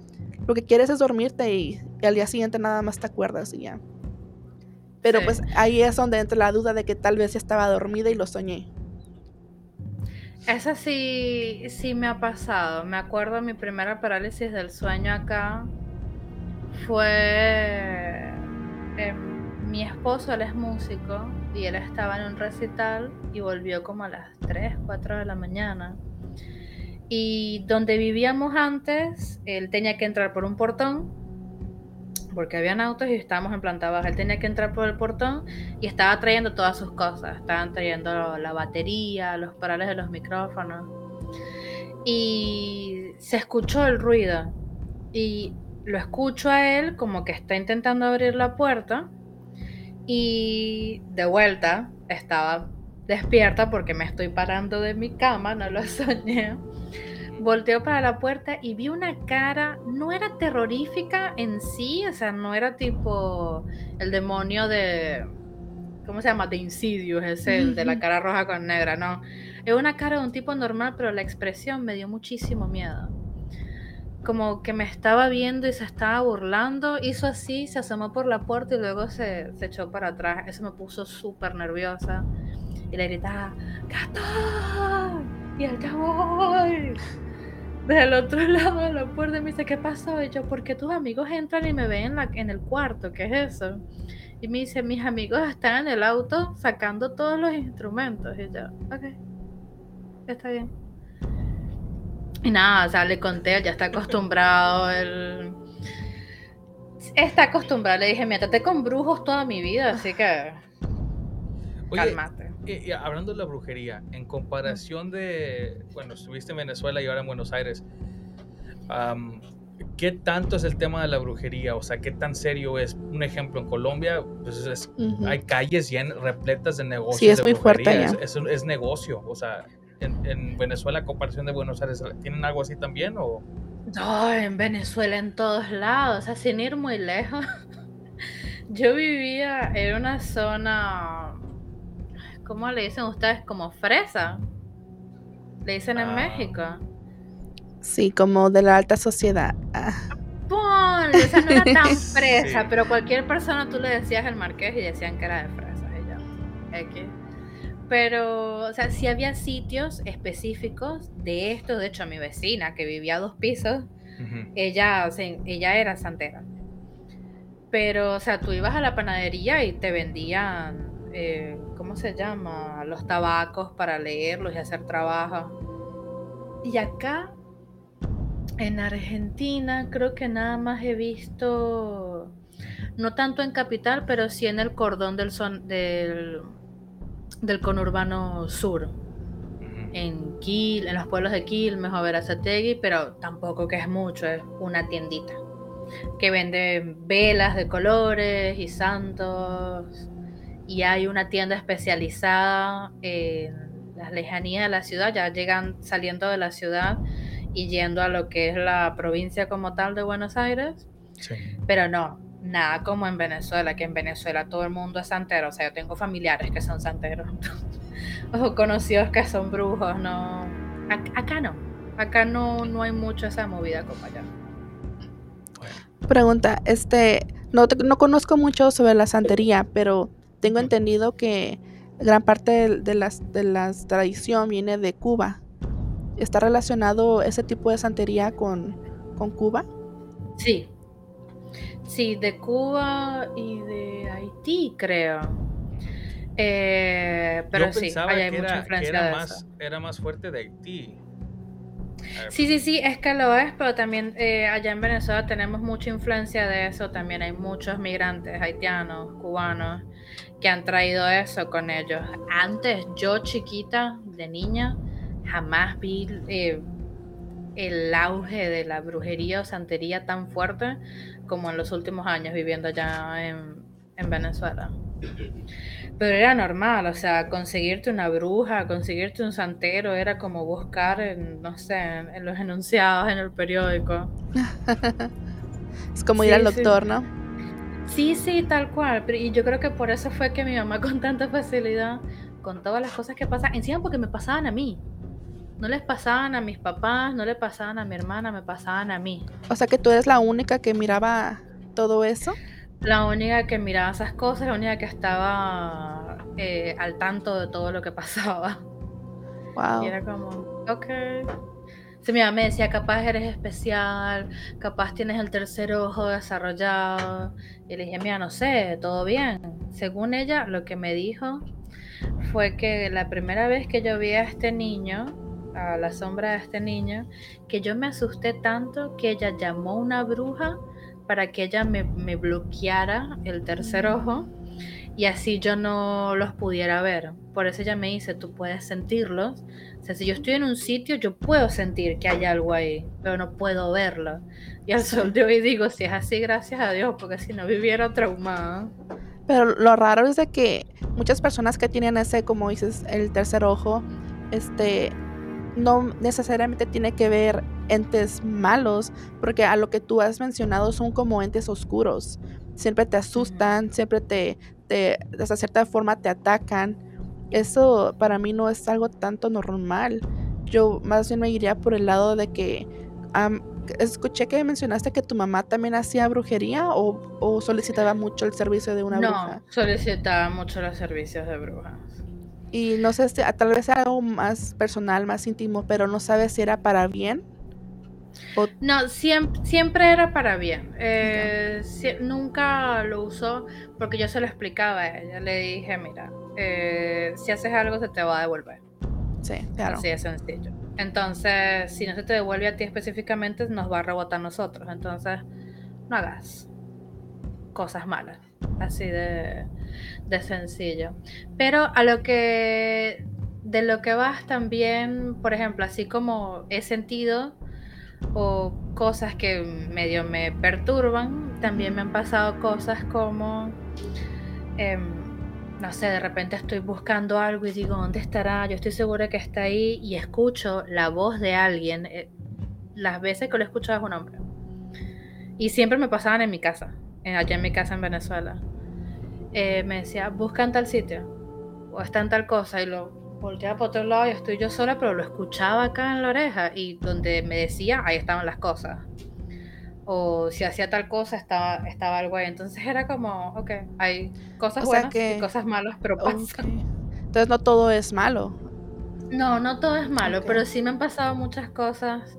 lo que quieres es dormirte y, al día siguiente nada más te acuerdas y ya. Pero pues ahí es donde entra la duda de que tal vez estaba dormida y lo soñé. Esa sí, sí me ha pasado. Me acuerdo mi primera parálisis del sueño acá fue mi esposo, él es músico y él estaba en un recital y volvió como a las 3, 4 de la mañana. Y donde vivíamos antes, él tenía que entrar por un portón, porque habían autos y estábamos en planta baja. Él tenía que entrar por el portón y estaba trayendo todas sus cosas. Estaban trayendo la batería, los parales de los micrófonos. Y se escuchó el ruido. Y lo escucho a él como que está intentando abrir la puerta. Y de vuelta estaba despierta porque me estoy parando de mi cama, no lo soñé. Volteo para la puerta y vi una cara, no era terrorífica en sí, o sea, no era tipo el demonio de, ¿cómo se llama? De Insidious, es el de la cara roja con negra, no. Es una cara de un tipo normal, pero la expresión me dio muchísimo miedo. Como que me estaba viendo y se estaba burlando, hizo así, se asomó por la puerta y luego se, se echó para atrás. Eso me puso súper nerviosa. Y le gritaba, ¡Gato! Y el voy del otro lado de la puerta me dice, ¿qué pasó? Y yo, porque tus amigos entran y me ven en, la, en el cuarto, ¿qué es eso? Y me dice, mis amigos están en el auto sacando todos los instrumentos. Y yo, ok, está bien. Y nada, o sea, le conté, ya está acostumbrado, él está acostumbrado. Le dije, me traté con brujos toda mi vida, así que cálmate hablando de la brujería, en comparación de, bueno, estuviste en Venezuela y ahora en Buenos Aires, ¿qué tanto es el tema de la brujería? O sea, ¿qué tan serio es? Un ejemplo, en Colombia pues hay calles llenas, repletas de negocios. Sí, es muy fuerte Es, es, negocio. O sea, en, Venezuela, en comparación de Buenos Aires, ¿tienen algo así también? O? No, en Venezuela en todos lados, o sea, sin ir muy lejos. Yo vivía en una zona ¿Cómo le dicen ustedes? Como fresa. Le dicen en ah. México. Sí, como de la alta sociedad. Ah. Ponle, o sea, no era tan fresa, pero cualquier persona tú le decías el marqués y decían que era de fresa. Ella. Pero, o sea, sí había sitios específicos de esto. De hecho, mi vecina, que vivía a dos pisos, ella, o sea, ella era santera. Pero, o sea, tú ibas a la panadería y te vendían eh, ¿cómo se llama? Los tabacos para leerlos y hacer trabajo. Y acá, en Argentina, creo que nada más he visto, no tanto en Capital, pero sí en el cordón del, son, del, del conurbano sur. En Quil, en los pueblos de Quilmes o Verazategui, pero tampoco que es mucho, es una tiendita que vende velas de colores y santos y hay una tienda especializada en las lejanías de la ciudad, ya llegan saliendo de la ciudad y yendo a lo que es la provincia como tal de Buenos Aires. Pero no, nada como en Venezuela, que en Venezuela todo el mundo es santero, o sea, yo tengo familiares que son santeros, o conocidos que son brujos, no. Acá, no, acá no, no hay mucho esa movida como allá. Pregunta, este, no, no conozco mucho sobre la santería, pero tengo entendido que gran parte de, las, de la tradición viene de Cuba. ¿Está relacionado ese tipo de santería con, con Cuba? Sí. Sí, de Cuba y de Haití, creo. Eh, pero Yo sí, pensaba hay que mucha era, que influencia era de más, eso. era más fuerte de Haití. Sí, sí, sí, es que lo es, pero también eh, allá en Venezuela tenemos mucha influencia de eso. También hay muchos migrantes haitianos, cubanos, que han traído eso con ellos. Antes, yo chiquita, de niña, jamás vi eh, el auge de la brujería o santería tan fuerte como en los últimos años viviendo allá en, en Venezuela. Pero era normal, o sea, conseguirte una bruja, conseguirte un santero, era como buscar, en, no sé, en, en los enunciados en el periódico. Es como ir Sí, al sí. doctor, ¿no? Sí, sí, tal cual. y yo creo que por eso fue que mi mamá con tanta facilidad, con todas las cosas que pasan, encima porque me pasaban a mí. No les pasaban a mis papás, no le pasaban a mi hermana, me pasaban a mí. O sea que tú eres la única que miraba todo eso. La única que miraba esas cosas, la única que estaba eh, al tanto de todo lo que pasaba. Wow. Y era como, ok. Sí, mi mamá me decía, capaz eres especial, capaz tienes el tercer ojo desarrollado. Y le dije, mira, no sé, todo bien. Según ella, lo que me dijo fue que la primera vez que yo vi a este niño, a la sombra de este niño, que yo me asusté tanto que ella llamó a una bruja para que ella me, me bloqueara el tercer ojo y así yo no los pudiera ver. Por eso ella me dice, tú puedes sentirlos. O sea, si yo estoy en un sitio, yo puedo sentir que hay algo ahí, pero no puedo verlo. Y al sol de hoy digo, si es así, gracias a Dios, porque si no viviera traumada. Pero lo raro es de que muchas personas que tienen ese, como dices, el tercer ojo, este, no necesariamente tiene que ver entes malos, porque a lo que tú has mencionado son como entes oscuros. Siempre te asustan, siempre te, te, de cierta forma te atacan. Eso para mí no es algo tanto normal. Yo más bien me iría por el lado de que am, escuché que mencionaste que tu mamá también hacía brujería o, o solicitaba mucho el servicio de una no, bruja. solicitaba mucho los servicios de brujas. Y no sé si tal vez era algo más personal, más íntimo, pero no sabes si era para bien. O, No, siempre, siempre era para bien. Eh, nunca lo usó porque yo se lo explicaba a ella. Le dije, mira, eh, si haces algo se te va a devolver. sí, claro. Así de sencillo. Entonces, si no se te devuelve a ti específicamente, nos va a rebotar a nosotros. Entonces, no hagas cosas malas. Así de, de sencillo. Pero a lo que. De lo que vas también, por ejemplo, así como he sentido o cosas que medio me perturban, también me han pasado cosas como. em, no sé, de repente estoy buscando algo y digo, ¿dónde estará? Yo estoy segura que está ahí y escucho la voz de alguien. eh, las veces que lo escucho es un hombre. Y siempre me pasaban en mi casa, en- allá en mi casa en Venezuela. Eh, me decía, busca en tal sitio, o está en tal cosa, y lo volteaba por otro lado y estoy yo sola, pero lo escuchaba acá en la oreja, y donde me decía, ahí estaban las cosas. O si hacía tal cosa, estaba, estaba algo ahí. Entonces era como, ok, hay cosas O buenas que- y cosas malas, pero pasan. Entonces no todo es malo. No, no todo es malo, Ok. pero sí me han pasado muchas cosas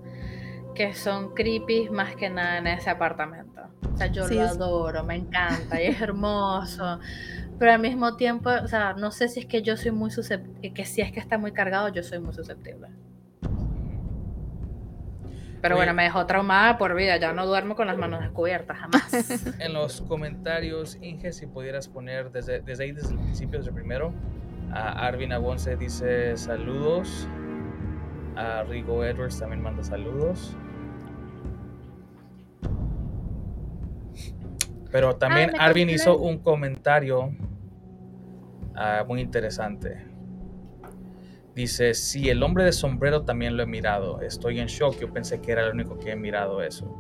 que son creepy más que nada en ese apartamento. O sea, yo Sí, lo es- adoro, me encanta y es hermoso. Pero al mismo tiempo, o sea, no sé si es que yo soy muy susceptible, que si es que está muy cargado, yo soy muy susceptible. Pero Oye. bueno, me dejó traumada por vida, ya no duermo con las manos descubiertas, jamás. En los comentarios, Inge, si pudieras poner desde, desde ahí, desde el principio, desde el primero, a Arvin Agonce dice saludos. A Rigo Edwards también manda saludos. Pero también me Arvin hizo un comentario ah, muy interesante. Dice, sí, el hombre de sombrero también lo he mirado. Estoy en shock. Yo pensé que era el único que he mirado eso.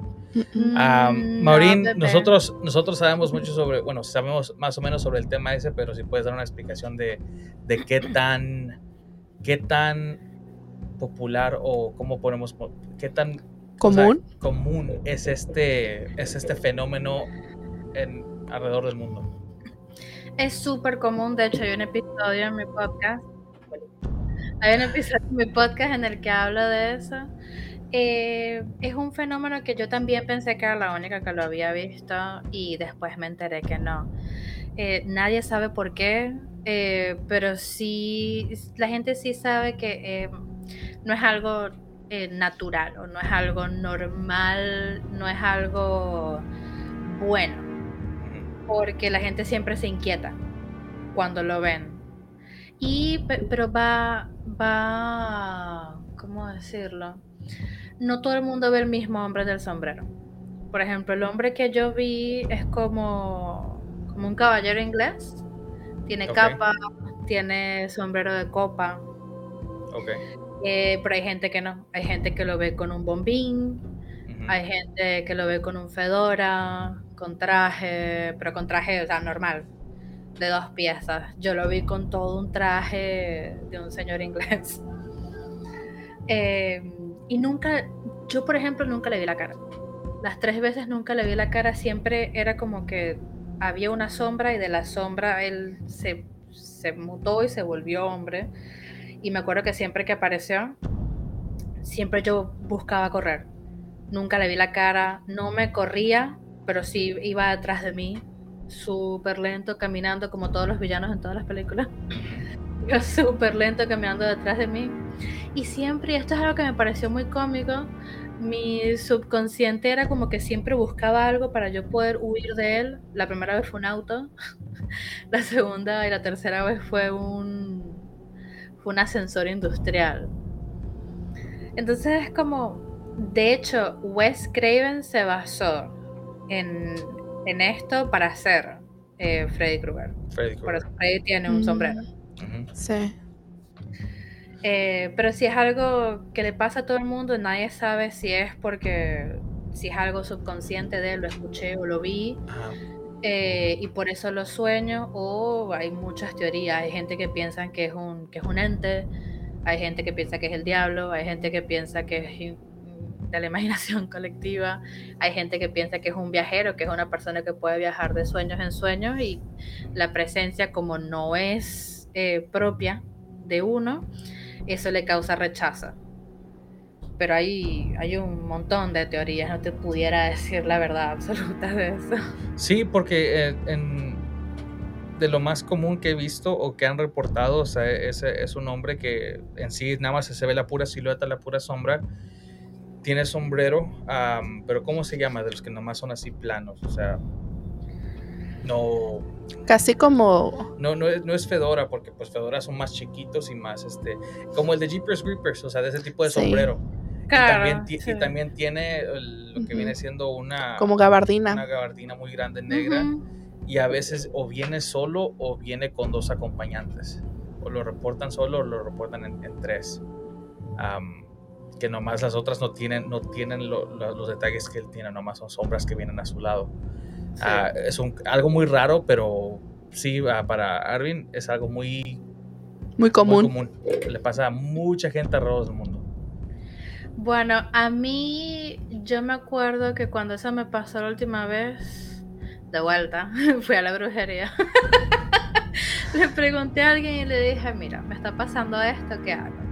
Ah, Mm, Maurín, no, nosotros, nosotros sabemos mucho sobre, bueno, sabemos más o menos sobre el tema ese, pero si puedes dar una explicación de, de qué tan, qué tan popular o cómo ponemos, po- qué tan o sea, ¿Común? común es este, es este fenómeno en, alrededor del mundo. Es súper común, de hecho hay un episodio en mi podcast Hay un episodio de mi podcast en el que hablo de eso. Eh, es un fenómeno que yo también pensé que era la única que lo había visto y después me enteré que no. Eh, nadie sabe por qué, eh, pero sí, la gente sí sabe que no es algo natural o no es algo normal, no es algo bueno, porque la gente siempre se inquieta cuando lo ven. Y, pero va, va, ¿cómo decirlo? No todo el mundo ve el mismo hombre del sombrero. Por ejemplo, el hombre que yo vi es como, como un caballero inglés. Tiene capa, tiene sombrero de copa. Okay. Eh, pero hay gente que no. Hay gente que lo ve con un bombín. Hay gente que lo ve con un fedora, con traje, pero con traje, o sea, normal, de dos piezas. Yo lo vi con todo un traje de un señor inglés. Em, y nunca, yo por ejemplo nunca le vi la cara. Las tres veces nunca le vi la cara, siempre era como que había una sombra y de la sombra él se, se mutó y se volvió hombre. Y me acuerdo que siempre que apareció, siempre yo buscaba correr. Nunca le vi la cara, no me corría, pero sí iba detrás de mí súper lento caminando como todos los villanos en todas las películas. Iba súper lento caminando detrás de mí. Y siempre, esto es algo que me pareció muy cómico, mi subconsciente era como que siempre buscaba algo para yo poder huir de él. La primera vez fue un auto, la segunda y la tercera vez fue un, fue un ascensor industrial. Entonces es como, de hecho, Wes Craven se basó en, en esto para hacer eh, Freddy Krueger. Por eso Freddy tiene un sombrero. Sí. Eh, pero si es algo que le pasa a todo el mundo, nadie sabe si es porque si es algo subconsciente de él, lo escuché o lo vi. Eh, y por eso lo sueño o hay muchas teorías hay gente que piensa que es un que es un ente hay gente que piensa que es el diablo hay gente que piensa que es de la imaginación colectiva. Hay gente que piensa que es un viajero, que es una persona que puede viajar de sueños en sueños y la presencia como no es eh, propia de uno, eso le causa rechazo. Pero hay, hay un montón de teorías, no te pudiera decir la verdad absoluta de eso. Sí, porque eh, en, de lo más común que he visto o que han reportado, es un hombre que en sí nada más se ve la pura silueta, la pura sombra, tiene sombrero, pero ¿cómo se llama? De los que nomás son así planos, o sea, no... Casi como... No, no es, no es Fedora, porque pues Fedora son más chiquitos y más, este, como el de Jeepers Creepers, o sea, de ese tipo de sombrero. Claro, y, también, también tiene lo que viene siendo una... Como gabardina. Una gabardina muy grande negra. Y a veces o viene solo o viene con dos acompañantes. O lo reportan solo o lo reportan en, tres que nomás las otras no tienen, no tienen los detalles que él tiene, nomás son sombras que vienen a su lado. Ah, es un, algo muy raro, pero sí, ah, para Arvin es algo muy, muy común. Le pasa a mucha gente alrededor del mundo. Bueno, a mí yo me acuerdo que cuando eso me pasó la última vez, de vuelta, fui a la brujería. le pregunté a alguien y le dije, mira, me está pasando esto, ¿qué hago?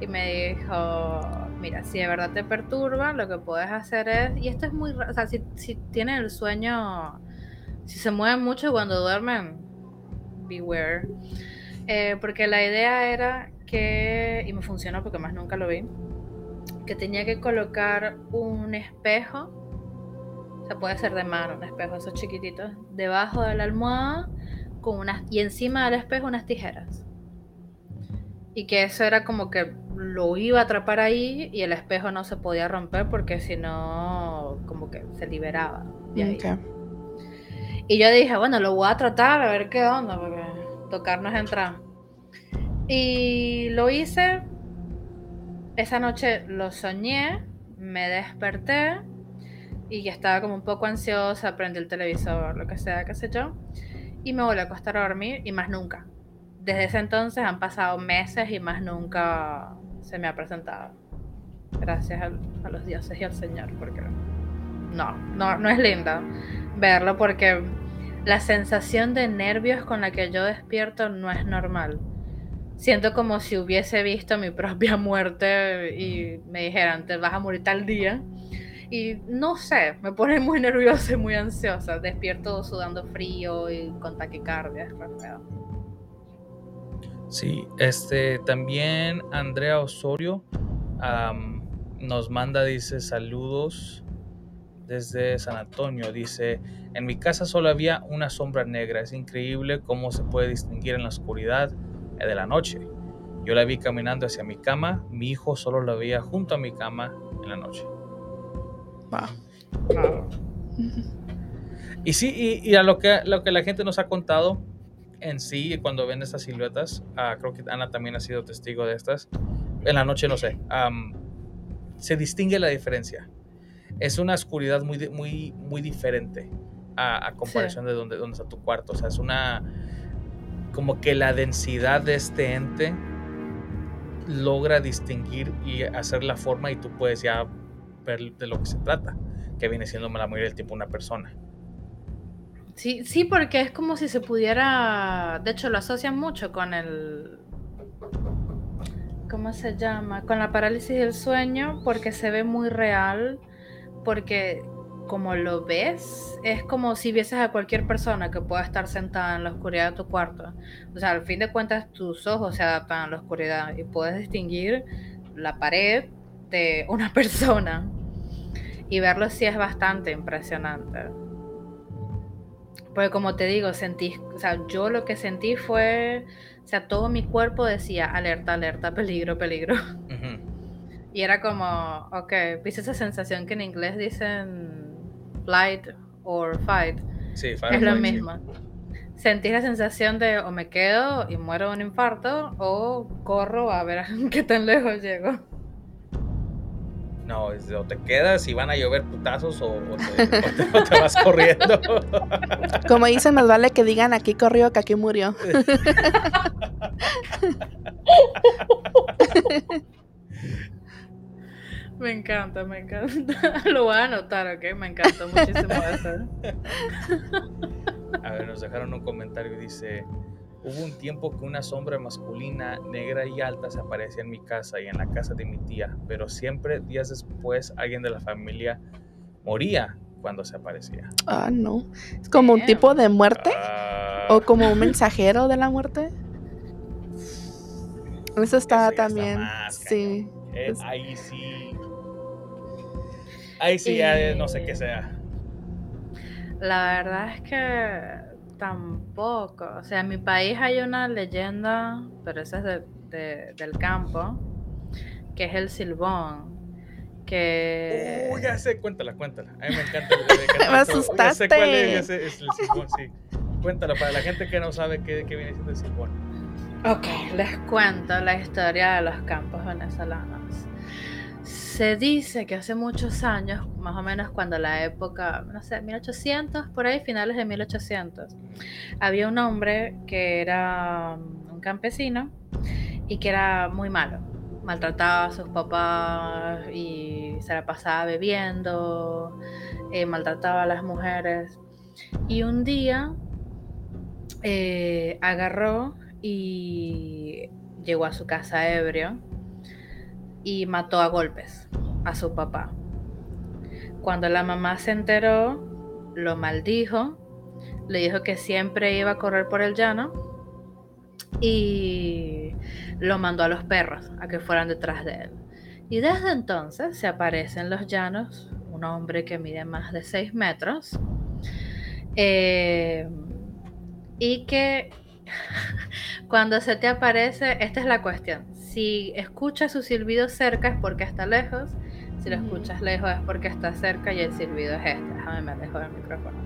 Y me dijo, mira, si de verdad te perturba, lo que puedes hacer es, y esto es muy o sea, si, si tienen el sueño, si se mueven mucho cuando duermen, beware. Eh, porque la idea era que, y me funcionó porque más nunca lo vi, que tenía que colocar un espejo, o sea, puede ser de mano, un espejo esos chiquititos, debajo de la almohada con unas, y encima del espejo unas tijeras. Y que eso era como que lo iba a atrapar ahí y el espejo no se podía romper porque si no, como que se liberaba de ahí. Y yo dije, bueno, lo voy a tratar a ver qué onda, porque tocarnos entrar. Y lo hice. Esa noche lo soñé, me desperté y estaba como un poco ansiosa, prendí el televisor, lo que sea, qué sé yo. Y me volví a acostar a dormir y más nunca desde ese entonces han pasado meses y más nunca se me ha presentado. Gracias a, los dioses y al Señor, porque no, no, no es lindo verlo porque la sensación de nervios con la que yo despierto no es normal. Siento como si hubiese visto mi propia muerte y me dijeran, te vas a morir tal día. Y no sé, me pone muy nerviosa y muy ansiosa. Despierto sudando frío y con taquicardia. Es. Sí, este también Andrea Osorio nos manda, dice, saludos desde San Antonio. Dice, en mi casa solo había una sombra negra. Es increíble cómo se puede distinguir en la oscuridad de la noche. Yo la vi caminando hacia mi cama. Mi hijo solo la veía junto a mi cama en la noche. Y sí, y, a lo que, lo que la gente nos ha contado en sí, cuando ven estas siluetas, ah, creo que Ana también ha sido testigo de estas. En la noche, no sé, se distingue la diferencia. Es una oscuridad muy, muy, muy diferente a, comparación de donde, donde está tu cuarto. O sea, es una. Como que la densidad de este ente logra distinguir y hacer la forma, y tú puedes ya ver de lo que se trata, que viene siendo la mayoría del tiempo una persona. Sí, sí, porque es como si se pudiera, de hecho lo asocian mucho con el, ¿cómo se llama? Con la parálisis del sueño, porque se ve muy real, porque como lo ves, es como si vieses a cualquier persona que pueda estar sentada en la oscuridad de tu cuarto. O sea, al fin de cuentas tus ojos se adaptan a la oscuridad y puedes distinguir la pared de una persona. Y verlo sí es bastante impresionante. Porque como te digo, sentí, o sea, yo lo que sentí fue, o sea, todo mi cuerpo decía alerta, alerta, peligro, peligro. Y era como, ok, viste esa sensación que en inglés dicen flight or fight. Sí, fight es lo mismo. Sentí la sensación de o me quedo y muero de un infarto o corro a ver qué tan lejos llego. No, o te quedas y van a llover putazos o, te, vas corriendo. Como dicen, más vale que digan aquí corrió que aquí murió. Me encanta, me encanta. Lo voy a anotar, ¿ok? Me encanta muchísimo eso. A ver, nos dejaron un comentario y dice... Hubo un tiempo que una sombra masculina, negra y alta, se aparecía en mi casa y en la casa de mi tía, pero siempre días después alguien de la familia moría cuando se aparecía. Ah, no. ¿Es como un tipo de muerte? ¿O ah. como un mensajero de la muerte? Eso está también. sí. Eh, ahí sí. Ahí sí, ya no sé qué sea. La verdad es que Tampoco. O sea, en mi país hay una leyenda, pero esa es de, del campo, que es el silbón. Que... Uy, ya sé, cuéntala, cuéntala. A mí me encanta. me asustaste. Ya sé cuál es, ya sé, es el silbón, sí. Cuéntala para la gente que no sabe qué, qué viene siendo el silbón. Ok, les cuento la historia de los campos venezolanos. Se dice que hace muchos años, más o menos cuando la época, no sé, 1800, por ahí, finales de 1800, había un hombre que era um, un campesino y que era muy malo. Maltrataba a sus papás y se la pasaba bebiendo, eh, maltrataba a las mujeres. Y un día eh, agarró y llegó a su casa ebrio y mató a golpes a su papá. Cuando la mamá se enteró, lo maldijo, le dijo que siempre iba a correr por el llano y lo mandó a los perros a que fueran detrás de él. Y desde entonces se aparece en los llanos un hombre que mide más de 6 metros eh, y que cuando se te aparece, esta es la cuestión, si escuchas su silbido cerca es porque está lejos. Si lo escuchas lejos es porque está cerca y el silbido es este. Déjame me alejo del micrófono.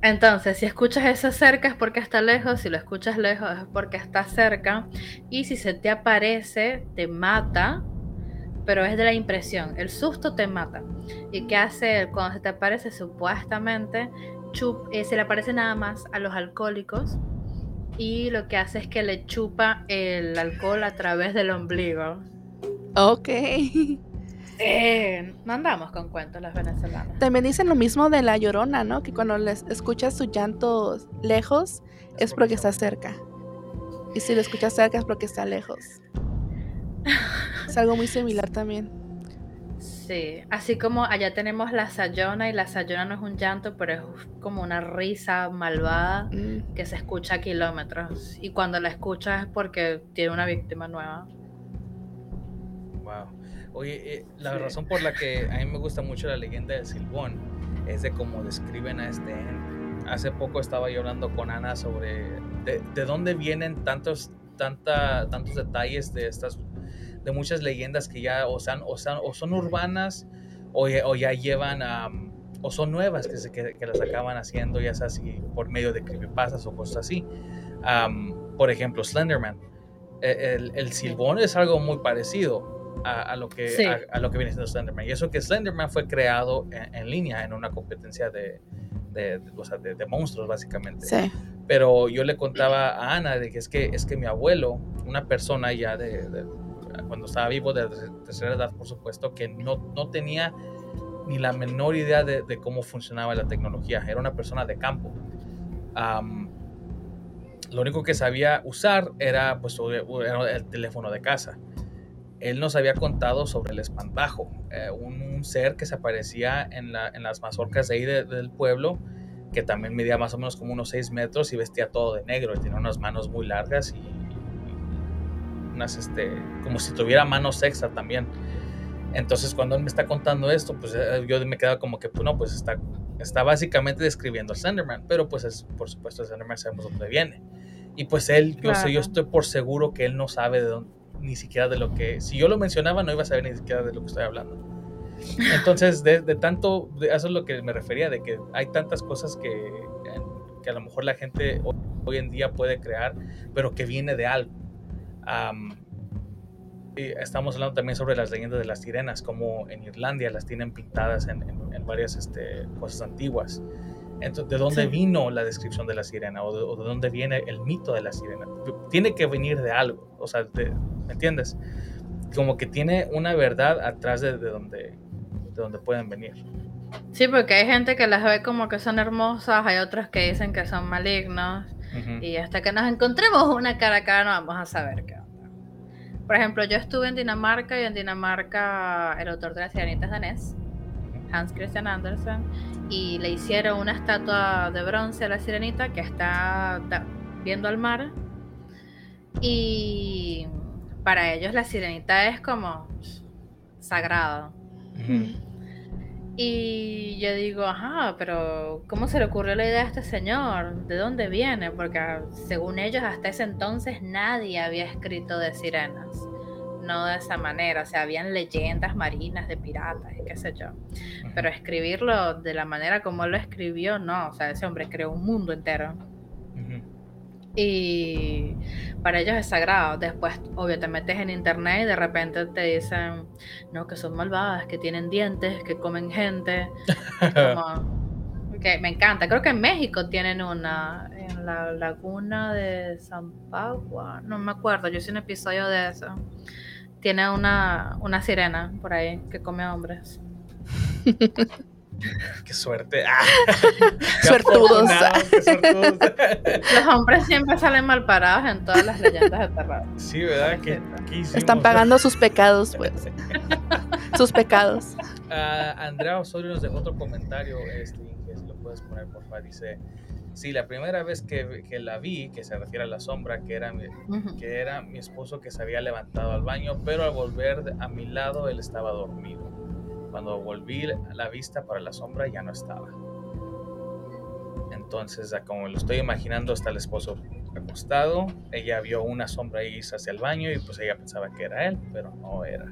Entonces, si escuchas eso cerca es porque está lejos, si lo escuchas lejos es porque está cerca, y si se te aparece, te mata, pero es de la impresión, el susto te mata. ¿Y qué hace cuando se te aparece? Supuestamente eh, se le aparece nada más a los alcohólicos y lo que hace es que le chupa el alcohol a través del ombligo. Ok. Sí, no andamos con cuentos las venezolanas. También dicen lo mismo de la llorona, ¿no? Que cuando les escuchas su llanto lejos es porque está cerca. Y si lo escuchas cerca es porque está lejos. Es algo muy similar también. Sí, así como allá tenemos la sayona y la sayona no es un llanto, pero es como una risa malvada Mm, que se escucha a kilómetros. Y cuando la escuchas es porque tiene una víctima nueva. Wow. Oye, eh, la Sí. razón por la que a mí me gusta mucho la leyenda del Silbón es de cómo describen a este ente. Hace poco estaba yo hablando con Ana sobre de, de dónde vienen tantos, tanta, tantos detalles de estas, de muchas leyendas que ya o, sean, o, o son urbanas o, ya- o ya llevan a o son nuevas que, se, que, que las acaban haciendo, ya sea así por medio de creepypastas o cosas así. Am, por ejemplo, Slenderman. Eh, El, el silbón es algo muy parecido a, a lo que, Sí. a, a lo que viene siendo Slenderman. Y eso que Slenderman fue creado en, en línea, en una competencia de, de, de- o sea, de- monstruos, básicamente. sí. Pero yo le contaba a Ana de que es que, es que mi abuelo, una persona ya de- cuando estaba vivo, de tercera edad, por supuesto, que no, no tenía ni la menor idea de, cómo funcionaba la tecnología. Era una persona de campo. Am, lo único que sabía usar era, pues, el teléfono de casa. Él nos había contado sobre el espantajo, eh, un, ser que se aparecía en, la- en las mazorcas de ahí de- del pueblo, que también medía más o menos como unos 6 metros y vestía todo de negro y tenía unas manos muy largas y unas, este, como si tuviera manos extra también. Entonces cuando él me está contando esto, pues eh, yo me quedo como que, pues no, pues está, está básicamente describiendo al Slenderman, pero pues es, por supuesto el Slenderman sabemos dónde viene. Y pues él, yo sé, yo estoy por seguro que él no sabe de dónde, ni siquiera de lo que, si yo lo mencionaba no iba a saber ni siquiera de lo que estoy hablando. Entonces, de, de tanto, de- eso es lo que me refería, de que hay tantas cosas que, que a lo mejor la gente hoy, hoy en día puede crear, pero que viene de algo. Am, y estamos hablando también sobre las leyendas de las sirenas, como en Irlandia las tienen pintadas en, en- en varias este, cosas antiguas. Entonces, ¿de dónde Sí. vino la descripción de la sirena? ¿O de, o de dónde viene el mito de la sirena? Tiene que venir de algo, o sea, de- ¿me entiendes? Como que tiene una verdad atrás de, de donde, de donde pueden venir. Sí, porque hay gente que las ve como que son hermosas, hay otros que dicen que son malignos. Ujú. Y hasta que nos encontremos una cara a cara no vamos a saber qué onda. Por ejemplo, yo estuve en Dinamarca y en Dinamarca el autor de la sirenita es danés, Hans Christian Andersen, y le hicieron una estatua de bronce a la sirenita que está viendo al mar. Y para ellos la sirenita es como sagrado. Ujú. Y yo digo, ajá, pero ¿cómo se le ocurrió la idea a este señor? ¿De dónde viene? Porque ah, según ellos hasta ese entonces nadie había escrito de sirenas. No de esa manera, o sea, habían leyendas marinas de piratas y qué sé yo. Pero escribirlo de la manera como él lo escribió, no, o sea, ese hombre creó un mundo entero. Y para ellos es sagrado. Después, obvio, te metes en internet y de repente te dicen, no, que son malvadas, que tienen dientes, que comen gente. Como, me encanta. Creo que en México tienen una, en la laguna de San Pagua, no me acuerdo, yo hice un episodio de eso. Tiene una, una sirena por ahí que come hombres. Qué suerte. Ah, qué Suertudos. afortunado, qué suertudos. Los hombres siempre salen mal parados en todas las leyendas de terror. Sí, ¿verdad? ¿Qué? Están pagando sus pecados, pues. sus pecados. Ah, Andrea Osorio nos dejó otro comentario, este, que si lo puedes poner, por favor. Dice, sí, la primera vez que, que la vi, que se refiere a la sombra, que era, mi, que era mi esposo que se había levantado al baño, pero al volver a mi lado él estaba dormido. Cuando volví la vista para la sombra ya no estaba. Entonces, como lo estoy imaginando, está el esposo acostado, ella vio una sombra irse hacia el baño y pues ella pensaba que era él, pero no era.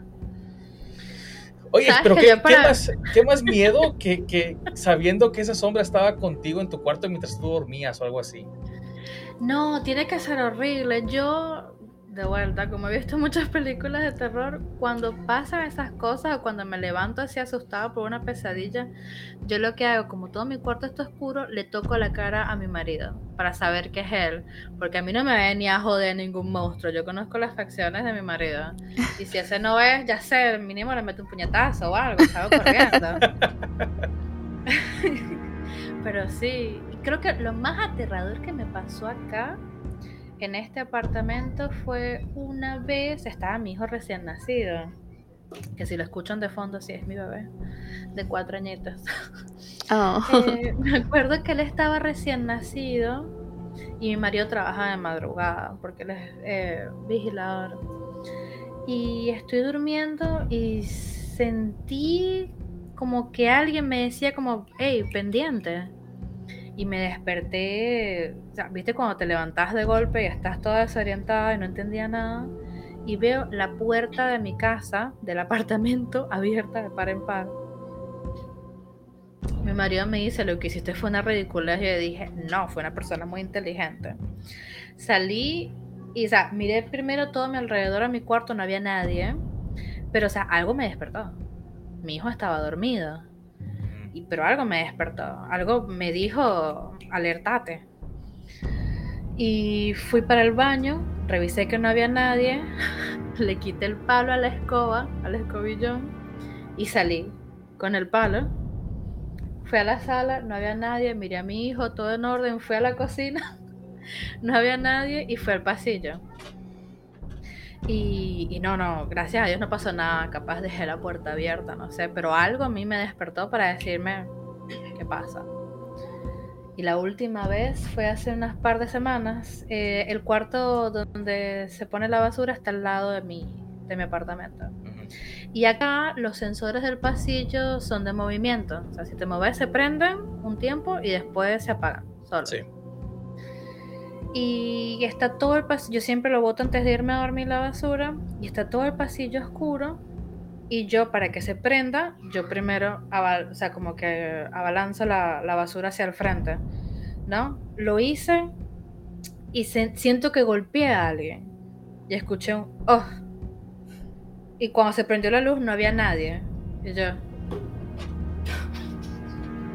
Oye, ¿Sabes pero qué, qué más, qué más miedo que, que sabiendo que esa sombra estaba contigo en tu cuarto mientras tú dormías o algo así? No, tiene que ser horrible. Yo, de vuelta, como he visto muchas películas de terror, cuando pasan esas cosas o cuando me levanto así asustada por una pesadilla, yo lo que hago, como todo mi cuarto está oscuro, le toco la cara a mi marido para saber que es él, porque a mí no me ve ni a joder ningún monstruo, yo conozco las facciones de mi marido. Y si ese no es, ya sé, mínimo le meto un puñetazo o algo, salgo corriendo. Pero sí, creo que lo más aterrador que me pasó acá en este apartamento fue una vez, estaba mi hijo recién nacido, que si lo escuchan de fondo, sí es mi bebé, de cuatro añitos. Oh. Eh, me acuerdo que él estaba recién nacido y mi marido trabaja de madrugada porque él es eh, vigilador. Y estoy durmiendo y sentí como que alguien me decía como, hey, pendiente y me desperté, o viste cuando te levantas de golpe y estás toda desorientada y no entendía nada, y veo la puerta de mi casa, del apartamento, abierta de par en par. Mi marido me dice, lo que hiciste fue una ridiculez, y yo dije, no, fue una persona muy inteligente. Salí y, sea, miré primero todo mi alrededor, a mi cuarto, no había nadie, pero, o sea, algo me despertó. Mi hijo estaba dormido pero algo me despertó, algo me dijo, alertate. Y fui para el baño, revisé que no había nadie, le quité el palo a la escoba, al escobillón, y salí con el palo. Fui a la sala, no había nadie, miré a mi hijo, todo en orden, fui a la cocina, no había nadie y fui al pasillo. Y, no, no, gracias a Dios no pasó nada, capaz dejé la puerta abierta, no sé, pero algo a mí me despertó para decirme qué pasa. Y la última vez fue hace unas par de semanas. Eh, el cuarto donde se pone la basura está al lado de mi, de mi apartamento. Y acá los sensores del pasillo son de movimiento. O sea, si te mueves se prenden un tiempo y después se apagan. Solo. Sí. Y está todo el pasillo, yo siempre lo boto antes de irme a dormir la basura, y está todo el pasillo oscuro. Y yo, para que se prenda, yo primero, o sea, como que abalanzo la, basura hacia el frente, ¿no? Lo hice y siento que golpeé a alguien. Y escuché un oh. Y cuando se prendió la luz no había nadie. Y yo,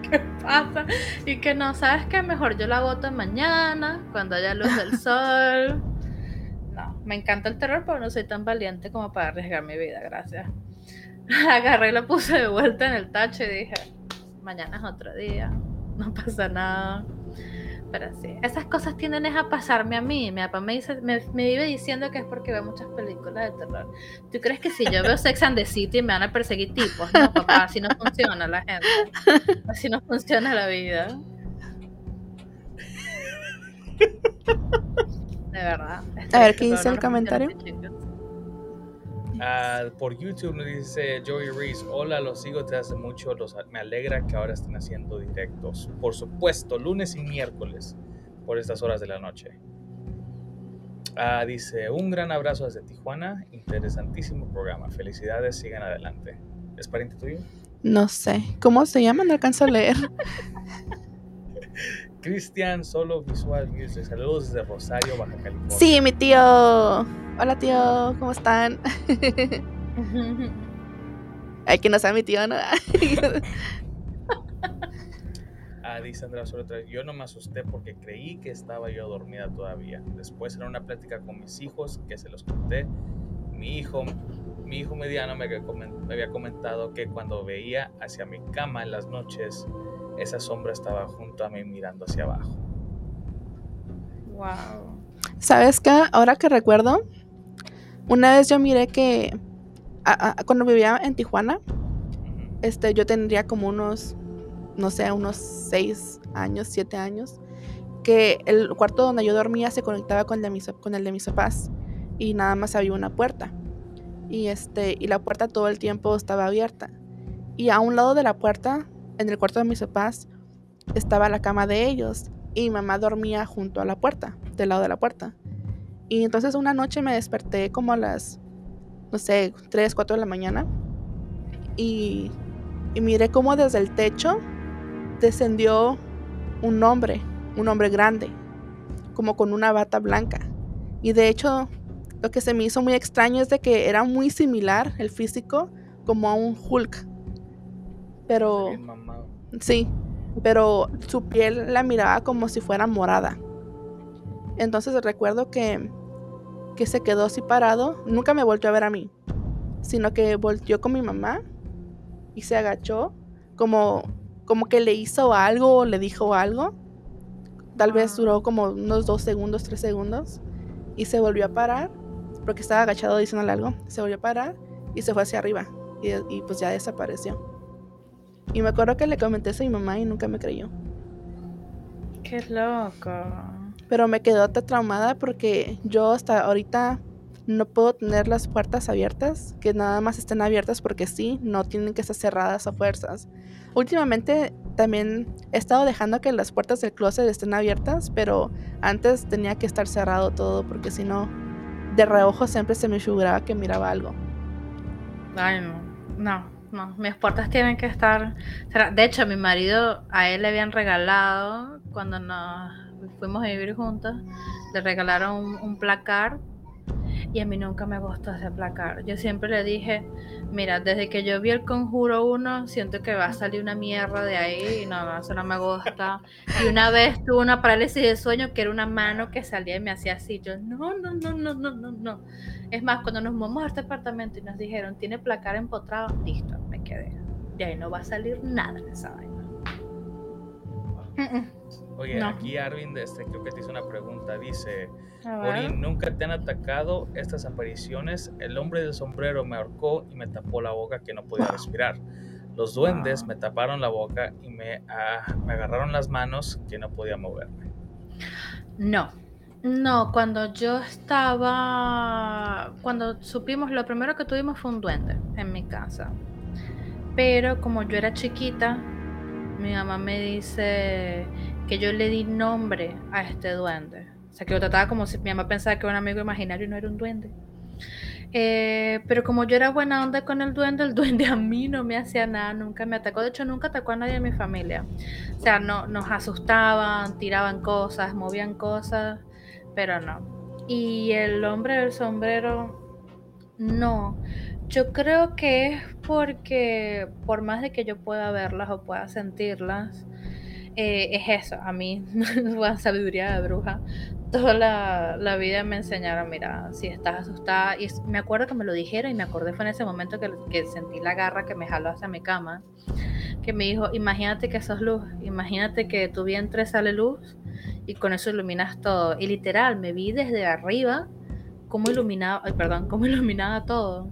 qué pasa y que no, ¿sabes qué? Mejor yo la voto mañana, cuando haya luz del sol. No, me encanta el terror, pero no soy tan valiente como para arriesgar mi vida, gracias. Agarré y la puse de vuelta en el tacho y dije, mañana es otro día, no pasa nada. Pero sí, esas cosas tienden a pasarme a mí. Mi papá me, dice, me, vive diciendo que es porque veo muchas películas de terror. ¿Tú crees que si yo veo Sex and the City me van a perseguir tipos? No, papá, así no funciona la gente. Así no funciona la vida. De verdad. A ver, ¿qué dice el comentario? Uh, por YouTube nos dice Joey Reese, hola, los sigo desde hace mucho, los, me alegra que ahora estén haciendo directos. Por supuesto, lunes y miércoles, por estas horas de la noche. Uh, dice, un gran abrazo desde Tijuana, interesantísimo programa, felicidades, sigan adelante. ¿Es pariente tuyo? No sé, ¿cómo se llama? No alcanzo a leer. Cristian Solo Visual Music. Saludos desde Rosario, Baja California. Sí, mi tío. Hola, tío. ¿Cómo están? Hay que no sea mi tío, ¿no? ah, dice Andrea Yo no me asusté porque creí que estaba yo dormida todavía. Después, en una plática con mis hijos, que se los conté, mi hijo, mi hijo mediano me había comentado que cuando veía hacia mi cama en las noches, esa sombra estaba junto a mí mirando hacia abajo. Wow. ¿Sabes qué? Ahora que recuerdo, una vez yo miré que cuando vivía en Tijuana, este, yo tendría como unos, no sé, unos seis años, siete años, que el cuarto donde yo dormía se conectaba con el de mis, con el de mis papás y nada más había una puerta. Y, este, y la puerta todo el tiempo estaba abierta. Y a un lado de la puerta en el cuarto de mis papás estaba la cama de ellos y mi mamá dormía junto a la puerta, del lado de la puerta. Y entonces una noche me desperté como a las, no sé, 3, 4 de la mañana y, y miré como desde el techo descendió un hombre, un hombre grande, como con una bata blanca. Y de hecho lo que se me hizo muy extraño es de que era muy similar el físico como a un Hulk. Pero. Sí, pero su piel la miraba como si fuera morada. Entonces recuerdo que que se quedó así parado, nunca me volvió a ver a mí, sino que volteó con mi mamá y se agachó como como que le hizo algo o le dijo algo. Tal vez Ah. duró como unos dos segundos, tres segundos. Y se volvió a parar, porque estaba agachado diciéndole algo. Se volvió a parar y se fue hacia arriba. Y, y pues ya desapareció. Y me acuerdo que le comenté eso a mi mamá y nunca me creyó. Qué loco. Pero me quedó tan traumada porque yo hasta ahorita no puedo tener las puertas abiertas, que nada más estén abiertas porque sí, no tienen que estar cerradas a fuerzas. Últimamente también he estado dejando que las puertas del closet estén abiertas, pero antes tenía que estar cerrado todo porque si no, de reojo siempre se me figuraba que miraba algo. Ay, no. No, no. Mis puertas tienen que estar. De hecho, a mi marido, a él le habían regalado, cuando nos fuimos a vivir juntos, le regalaron un, placar. Y a mí nunca me gustó ese placar. Yo siempre le dije, mira, desde que yo vi el conjuro 1, siento que va a salir una mierda de ahí y no, eso no me gusta. Y una vez tuve una parálisis de sueño que era una mano que salía y me hacía así. Yo, no, no, no, no, no, no, no. Es más, cuando nos mudamos a este apartamento y nos dijeron, tiene placar empotrado, listo, quedé. De ahí no va a salir nada de esa vaina. Oye, No. aquí Arvin, este, creo que te hizo una pregunta. Dice. Ori, ¿nunca te han atacado estas apariciones? El hombre del sombrero me ahorcó y me tapó la boca que no podía respirar. Los duendes Wow. me taparon la boca y me, ah, me agarraron las manos que no podía moverme. No, no, cuando yo estaba, cuando supimos, lo primero que tuvimos fue un duende en mi casa. Pero como yo era chiquita, mi mamá me dice que yo le di nombre a este duende. O sea, que lo trataba como si mi mamá pensaba que era un amigo imaginario y no era un duende. Eh, pero como yo era buena onda con el duende, el duende a mí no me hacía nada, nunca me atacó. De hecho, nunca atacó a nadie de mi familia. O sea, no, nos asustaban, tiraban cosas, movían cosas, pero no. Y el hombre del sombrero, no. Yo creo que es porque, por más de que yo pueda verlas o pueda sentirlas, eh, es eso. A mí, la sabiduría de bruja, toda la, la vida me enseñaron, mira, si estás asustada, y me acuerdo que me lo dijeron y me acordé fue en ese momento que, que sentí la garra que me jaló hacia mi cama, que me dijo, imagínate que sos luz, imagínate que tu vientre sale luz y con eso iluminas todo. Y literal, me vi desde arriba cómo iluminaba, perdón, cómo iluminaba todo.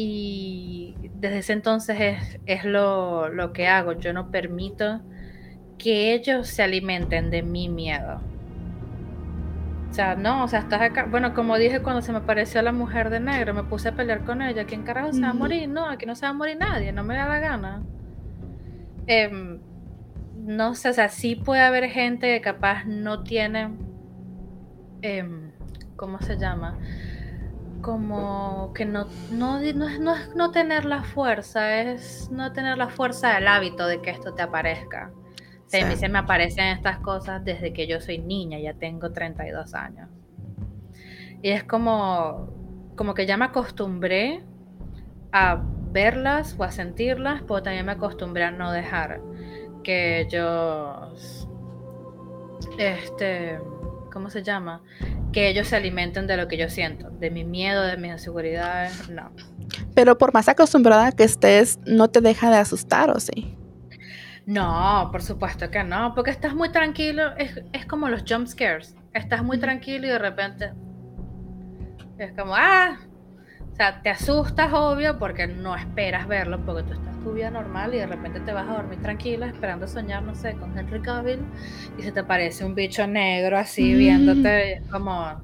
Y desde ese entonces es, es lo, lo que hago. Yo no permito que ellos se alimenten de mi miedo. O sea, no, o sea, estás acá. Bueno, como dije cuando se me apareció la mujer de negro, me puse a pelear con ella. ¿Quién carajo se va a morir? No, aquí no se va a morir nadie, no me da la gana. Em, no sé, o sea, sí puede haber gente que capaz no tiene. em, ¿Cómo se llama? Como que no, no, no, es- no es no tener la fuerza, es no tener la fuerza del hábito de que esto te aparezca. O sea, a mí Sí. se me aparecen estas cosas desde que yo soy niña, ya tengo 32 años. Y es como, como que ya me acostumbré a verlas o a sentirlas, pero también me acostumbré a no dejar que ellos, este, ¿cómo se llama? Que ellos se alimenten de lo que yo siento, de mi miedo, de mis inseguridades, no. Pero por más acostumbrada que estés, no te deja de asustar, ¿o sí? No, por supuesto que no, porque estás muy tranquilo, es, es como los jump scares, estás muy tranquilo y de repente es como, ah, sea, te asustas, obvio, porque no esperas verlo, porque tú estás tu vida normal y de repente te vas a dormir tranquila esperando soñar, no sé, con Henry Cavill y se te aparece un bicho negro así Mm. viéndote, como,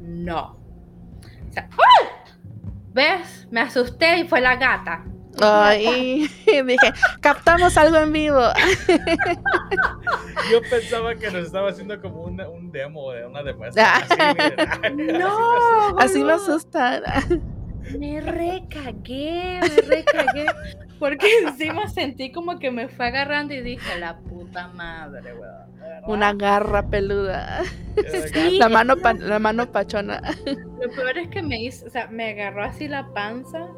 no. O sea, ¡ah! ¿ves? Me asusté y fue la gata. Ay, dije, captamos algo en vivo. Yo pensaba que nos estaba haciendo como una- un demo de una Ah. demostración. No, Así me boludo. asustan. Me recagué, me recagué. Porque encima sentí como que me fue agarrando y dije, la puta madre, weón. Una garra peluda. la, mano la mano pachona. Lo peor es que me hizo, o sea, me agarró así la panza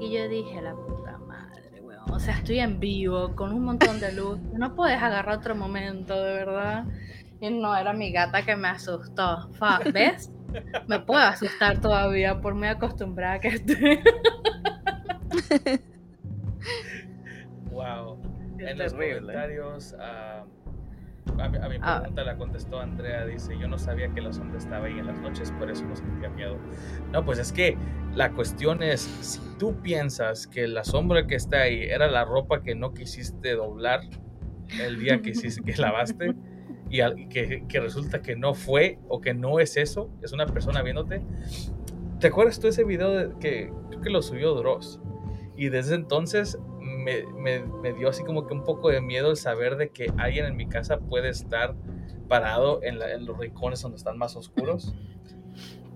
y yo dije, la puta madre, weón. O sea, estoy en vivo, con un montón de luz. No puedes agarrar otro momento, de verdad. Y no, era mi gata que me asustó. ¿Ves? Me puedo asustar todavía por muy acostumbrada que estoy. wow. en los comentarios, a, mi, ah. pregunta la contestó Andrea, dice, yo no sabía que la sombra estaba ahí en las noches, por eso no sentía miedo. No, pues es que la cuestión es, si tú piensas que la sombra que está ahí era la ropa que no quisiste doblar el día que, hiciste, que lavaste, y, que, resulta que no fue o que no es eso, es una persona viéndote. ¿Te acuerdas tú ese video de, que creo que lo subió Dross? Y desde entonces me, me, dio así como que un poco de miedo el saber de que alguien en mi casa puede estar parado en, los rincones donde están más oscuros.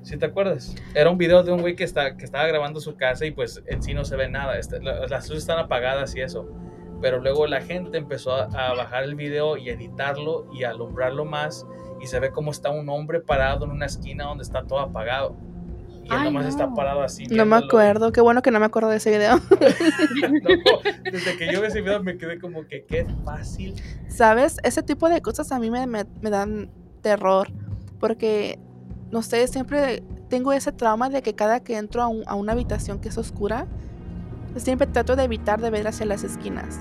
¿Sí te acuerdas? Era un video de un güey que, está, que estaba grabando su casa y pues en sí no se ve nada. Este, las luces están apagadas y eso pero luego la gente empezó a, bajar el video y editarlo y alumbrarlo más y se ve como está un hombre parado en una esquina donde está todo apagado. Y él nomás está parado así. No me acuerdo, qué bueno que no me acuerdo de ese video. desde que yo vi ese video me quedé como que qué fácil. ¿Sabes? Ese tipo de cosas a mí me, me, dan terror porque, no sé, siempre tengo ese trauma de que cada que entro a, a una habitación que es oscura, siempre trato de evitar de ver hacia las esquinas.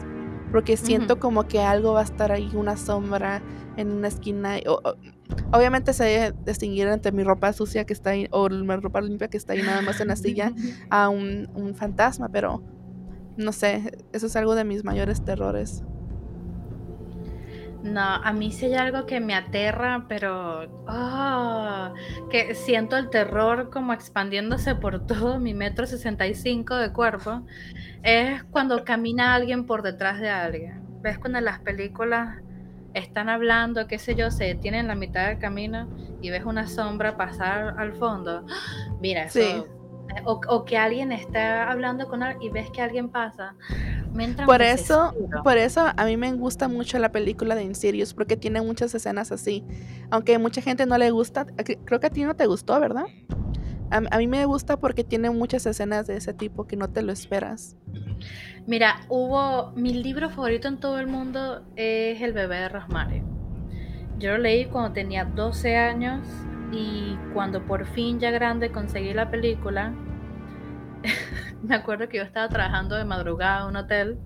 Porque siento como que algo va a estar ahí, una sombra en una esquina. obviamente se debe distinguir entre mi ropa sucia que está ahí, o mi ropa limpia que está ahí nada más en la silla, a un, un fantasma, pero no sé, eso es algo de mis mayores terrores. No, a mí sí hay algo que me aterra, pero ah, que siento el terror como expandiéndose por todo mi metro 65 de cuerpo. Es cuando camina alguien por detrás de alguien. ¿Ves cuando en las películas están hablando, qué sé yo, se detienen en la mitad del camino y ves una sombra pasar al fondo? Mira, eso o, que alguien está hablando con alguien y ves que alguien pasa. por eso, por eso a mí me gusta mucho la película de Insidious porque tiene muchas escenas así. Aunque a mucha gente no le gusta, creo que a ti no te gustó, ¿verdad? A, a, mí me gusta porque tiene muchas escenas de ese tipo que no te lo esperas. Mira, hubo mi libro favorito en todo el mundo es El bebé de Rosemary. Yo lo leí cuando tenía 12 años y cuando por fin ya grande conseguí la película, me acuerdo que yo estaba trabajando de madrugada en un hotel,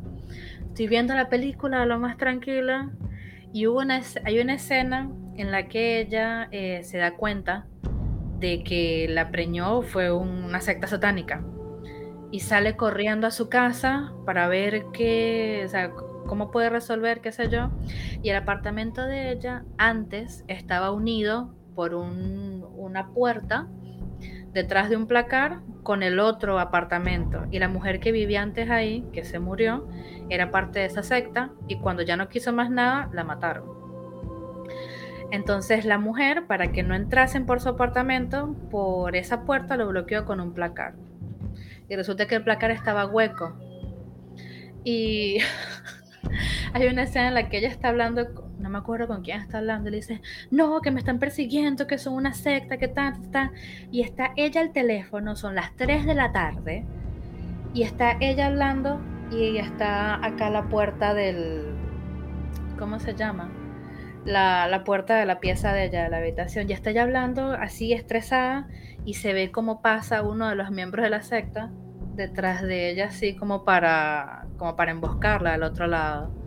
estoy viendo la película lo más tranquila y hubo una, hay una escena en la que ella eh, se da cuenta de que la preñó fue una secta satánica y sale corriendo a su casa para ver qué, o sea, cómo puede resolver, qué sé yo. Y el apartamento de ella antes estaba unido por una puerta detrás de un placar con el otro apartamento. Y la mujer que vivía antes ahí, que se murió, era parte de esa secta y cuando ya no quiso más nada, la mataron. Entonces la mujer, para que no entrasen por su apartamento, por esa puerta lo bloqueó con un placar. Y resulta que el placar estaba hueco. Y hay una escena en la que ella está hablando no me acuerdo con quién está hablando, le dice, no, que me están persiguiendo, que son una secta, que tal, está. Y está ella al teléfono, son las 3 de la tarde, y está ella hablando y está acá la puerta del, ¿cómo se llama? La, la, puerta de la pieza de ella, de la habitación. Y está ella hablando así estresada y se ve cómo pasa uno de los miembros de la secta detrás de ella así como para, como para emboscarla al otro lado.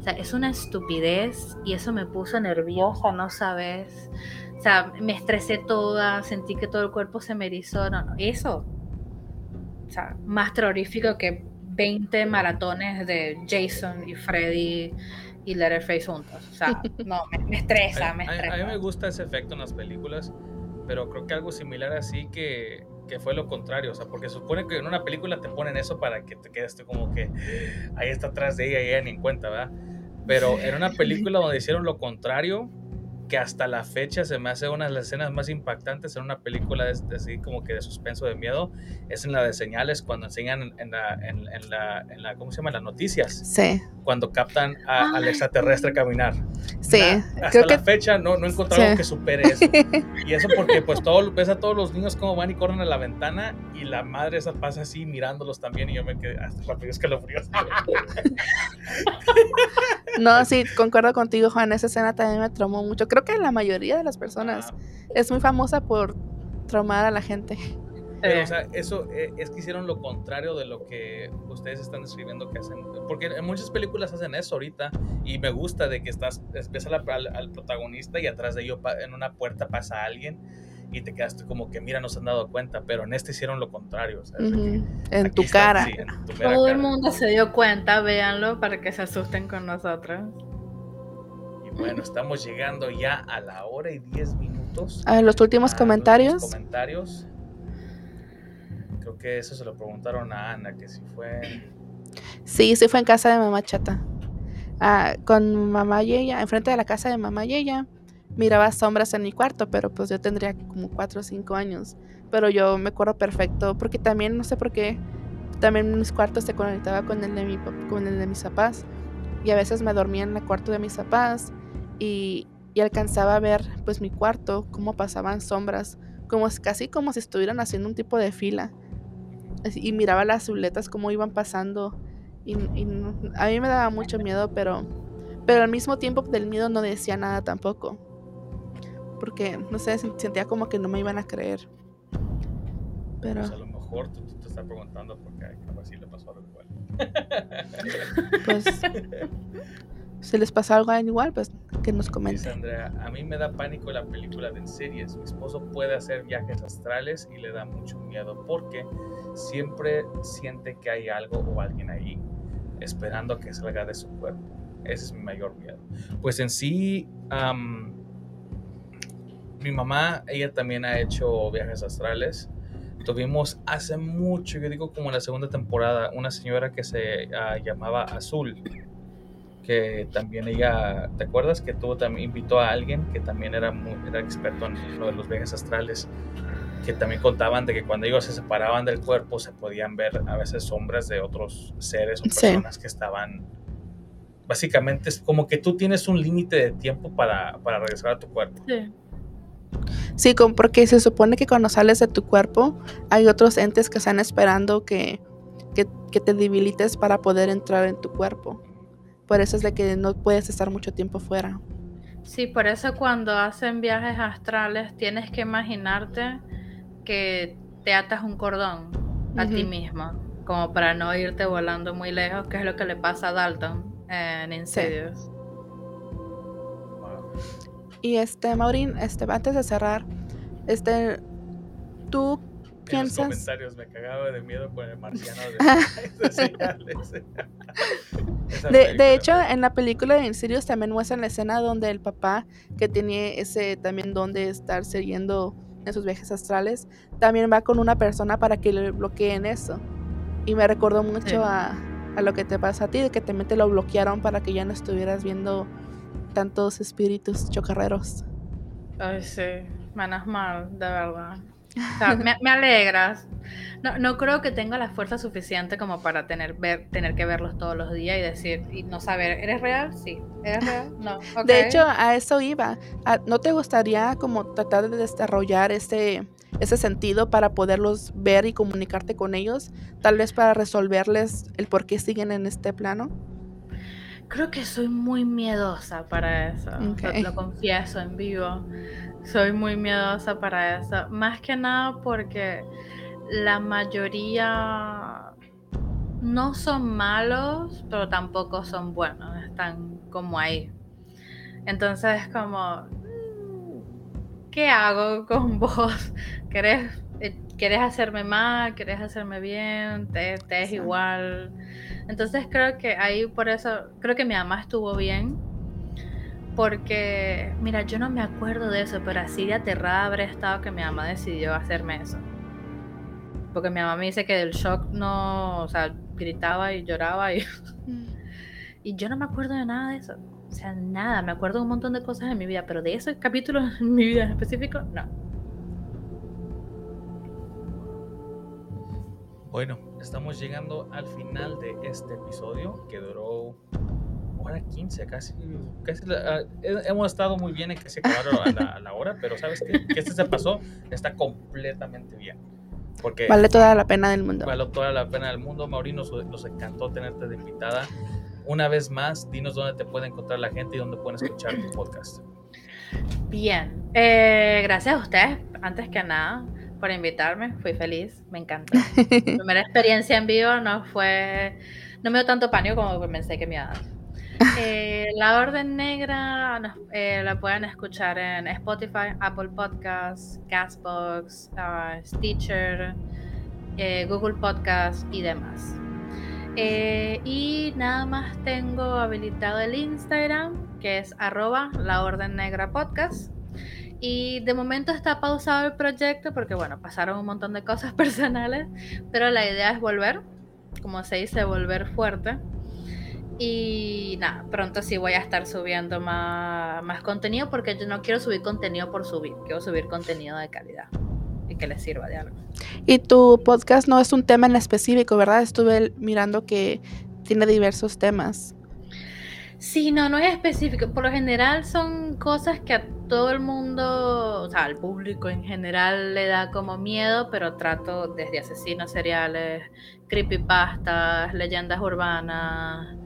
O sea, es una estupidez y eso me puso nerviosa, no sabes. O sea, me estresé toda, sentí que todo el cuerpo se me erizó. No, no, eso. O sea, más terrorífico que 20 maratones de Jason y Freddy y Letterface juntos. O sea, no, me, estresa, me estresa. A, mí me gusta ese efecto en las películas, pero creo que algo similar así que, que fue lo contrario. O sea, porque supone que en una película te ponen eso para que te quedes como que ahí está atrás de ella y ella ni en cuenta, ¿verdad? Pero en una película donde hicieron lo contrario, que hasta la fecha se me hace una de las escenas más impactantes en una película de, así como que de suspenso de miedo es en la de señales cuando enseñan en la, en, la, en la ¿cómo se llama? las noticias. Sí. Cuando captan al extraterrestre caminar. Sí. hasta la fecha no, no he encontrado algo que supere eso. y eso porque pues todo, ves a todos los niños como van y corren a la ventana y la madre esa pasa así mirándolos también y yo me quedé hasta rápido escalofríos. no, sí, concuerdo contigo, Juan. Esa escena también me traumó mucho. Creo que la mayoría de las personas es muy famosa por traumar a la gente. Pero, o sea, eso eh, es que hicieron lo contrario de lo que ustedes están describiendo que hacen. Porque en muchas películas hacen eso ahorita y me gusta de que estás, ves al, al, protagonista y atrás de ellos en una puerta pasa alguien y te quedaste como que, mira, no se han dado cuenta, pero en este hicieron lo contrario. en, tu cara. Todo el mundo se dio cuenta, véanlo para que se asusten con nosotros. Bueno, estamos llegando ya a la hora y diez minutos. A los últimos comentarios. comentarios. Creo que eso se lo preguntaron a Ana, que si fue. Sí, sí fue en casa de mamá chata. Ah, con mamá y ella, enfrente de la casa de mamá y ella, miraba sombras en mi cuarto, pero pues yo tendría como cuatro o cinco años. Pero yo me acuerdo perfecto, porque también, no sé por qué, también mis cuartos se conectaba con el de, mi, con el de mis papás. Y a veces me dormía en el cuarto de mis papás y, alcanzaba a ver pues mi cuarto, cómo pasaban sombras, como casi como si estuvieran haciendo un tipo de fila. Y miraba las zuletas cómo iban pasando. Y, a mí me daba mucho miedo, pero, pero al mismo tiempo del miedo no decía nada tampoco. Porque, no sé, sentía como que no me iban a creer. Pero... Pues a lo mejor tú, te estás preguntando por qué así le pasó algo igual. Pues si les pasa algo igual, pues que nos comenten. Andrea, a mí me da pánico la película de series. Mi esposo puede hacer viajes astrales y le da mucho miedo porque siempre siente que hay algo o alguien ahí esperando que salga de su cuerpo. Ese es mi mayor miedo. Pues en sí, mi mamá, ella también ha hecho viajes astrales. Tuvimos hace mucho, yo digo como en la segunda temporada, una señora que se ah, llamaba Azul que también ella, ¿te acuerdas que tuvo también invitó a alguien que también era muy, era experto en lo de los viajes astrales? Que también contaban de que cuando ellos se separaban del cuerpo se podían ver a veces sombras de otros seres o personas que estaban. Básicamente es como que tú tienes un límite de tiempo para, para regresar a tu cuerpo. Sí. Sí, porque se supone que cuando sales de tu cuerpo hay otros entes que están esperando que, que, que te debilites para poder entrar en tu cuerpo. Por eso es de que no puedes estar mucho tiempo fuera. Sí, por eso cuando hacen viajes astrales tienes que imaginarte que te atas un cordón a ti mismo, como para no irte volando muy lejos, que es lo que le pasa a Dalton en Insidious. Y este, Maureen, este, antes de cerrar, este, tú piensas. En los comentarios me cagaba de miedo con el marciano de, de, hecho, en la película de Insidious también muestran la escena donde el papá, que tenía ese también don de estar siguiendo en sus viajes astrales, también va con una persona para que le bloqueen eso. Y me recordó mucho a, a, lo que te pasa a ti, de que también te lo bloquearon para que ya no estuvieras viendo tantos espíritus chocarreros. Ay, sí, menos mal, de verdad me, alegras. No, no, creo que tenga la fuerza suficiente como para tener, ver, tener que verlos todos los días y decir y no saber, ¿eres real? Sí. ¿Eres real? No. De hecho, a eso iba. ¿No te gustaría como tratar de desarrollar ese, ese sentido para poderlos ver y comunicarte con ellos? Tal vez para resolverles el por qué siguen en este plano. Creo que soy muy miedosa para eso. lo confieso en vivo. Soy muy miedosa para eso. Más que nada porque la mayoría no son malos, pero tampoco son buenos. Están como ahí. Entonces, como, mm, ¿qué hago con vos? ¿Querés, ¿querés hacerme mal? ¿Querés hacerme bien? ¿Te, te es igual? Entonces creo que ahí por eso, creo que mi mamá estuvo bien porque, mira, yo no me acuerdo de eso, pero así de aterrada habré estado que mi mamá decidió hacerme eso. Porque mi mamá me dice que del shock no, o sea, gritaba y lloraba y... Mm. y yo no me acuerdo de nada de eso. O sea, nada, me acuerdo de un montón de cosas en mi vida, pero de ese capítulo en mi vida en específico, no. Bueno, estamos llegando al final de este episodio que duró hora 15, casi. casi la- eh, hemos estado muy bien en que se acabaron a la, a la hora, pero ¿sabes qué? Que este se pasó, está completamente bien. Porque Vale toda la pena del mundo. vale toda la pena del mundo. Mauri, nos, nos encantó tenerte de invitada. Una vez más, dinos dónde te puede encontrar la gente y dónde pueden escuchar tu podcast. Bien, eh, gracias a ustedes, antes que nada, por invitarme. Fui feliz, me encantó. Mi primera experiencia en vivo no fue, no me dio tanto pánico como pensé que me iba a dar. Eh, la Orden Negra nos- eh, la pueden escuchar en Spotify, Apple Podcasts, Castbox, ah, Stitcher, eh, Google Podcasts y demás. Y nada más tengo habilitado el Instagram, que es arroba la Orden Negra Podcast. Y de momento está pausado el proyecto porque, bueno, pasaron un montón de cosas personales, pero la idea es volver, como se dice, volver fuerte. Y nada, pronto sí voy a estar subiendo más, más contenido porque yo no quiero subir contenido por subir, quiero subir contenido de calidad y que les sirva de algo. Y tu podcast no es un tema en específico, ¿verdad? Estuve mirando que tiene diversos temas. Sí, no, no es específico. Por lo general son cosas que a todo el mundo, o sea, al público en general le da como miedo, pero trato desde asesinos seriales, creepypastas, leyendas urbanas,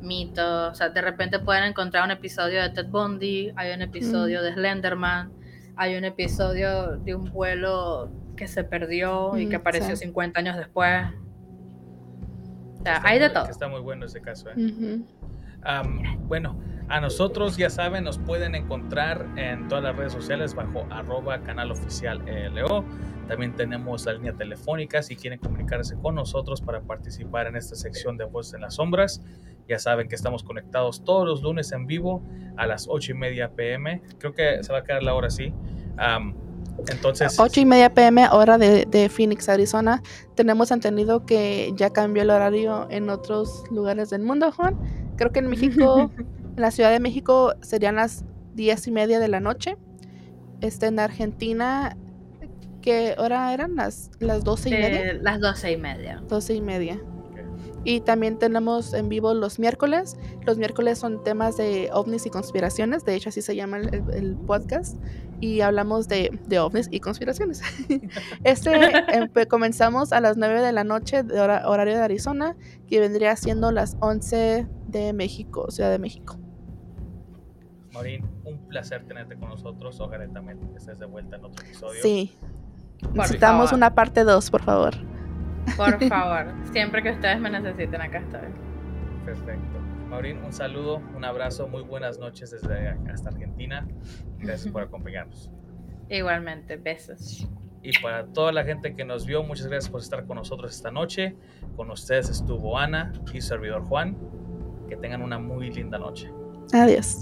mitos. O sea, de repente pueden encontrar un episodio de Ted Bundy, hay un episodio de Slenderman, hay un episodio de un vuelo que se perdió y que Mm, apareció sí. 50 años después. O sea, Está hay de muy- todo. Está muy bueno ese caso. ¿eh? Bueno, a nosotros ya saben, nos pueden encontrar en todas las redes sociales bajo arroba canal oficial ELO. También tenemos la línea telefónica si quieren comunicarse con nosotros para participar en esta sección de Voces en las Sombras. Ya saben que estamos conectados todos los lunes en vivo a las 8 y media pm. Creo que se va a quedar la hora así. Am, entonces, 8 y media pm, hora de, de Phoenix, Arizona. Tenemos entendido que ya cambió el horario en otros lugares del mundo, Juan. Creo que en México, en la Ciudad de México, serían las 10 y media de la noche. Este, en Argentina, ¿qué hora eran? Las, las 12 y media. Eh, las doce y media. 12 y media. Y también tenemos en vivo los miércoles. Los miércoles son temas de ovnis y conspiraciones. De hecho, así se llama el, el- podcast. Y hablamos de, de ovnis y conspiraciones. este comenzamos a las 9 de la noche, de hora- horario de Arizona, que vendría siendo las 11 de México, Ciudad de México. Maureen, un placer tenerte con nosotros. Ojalá también estés de vuelta en otro episodio. Sí. Necesitamos favor. una parte 2, por favor. Por favor, siempre que ustedes me necesiten, acá estoy. Perfecto. Maureen, un saludo, un abrazo, muy buenas noches desde hasta Argentina. Gracias por acompañarnos. Igualmente, besos. Y para toda la gente que nos vio, muchas gracias por estar con nosotros esta noche. Con ustedes estuvo Ana y su servidor Juan. Que tengan una muy linda noche. Adiós.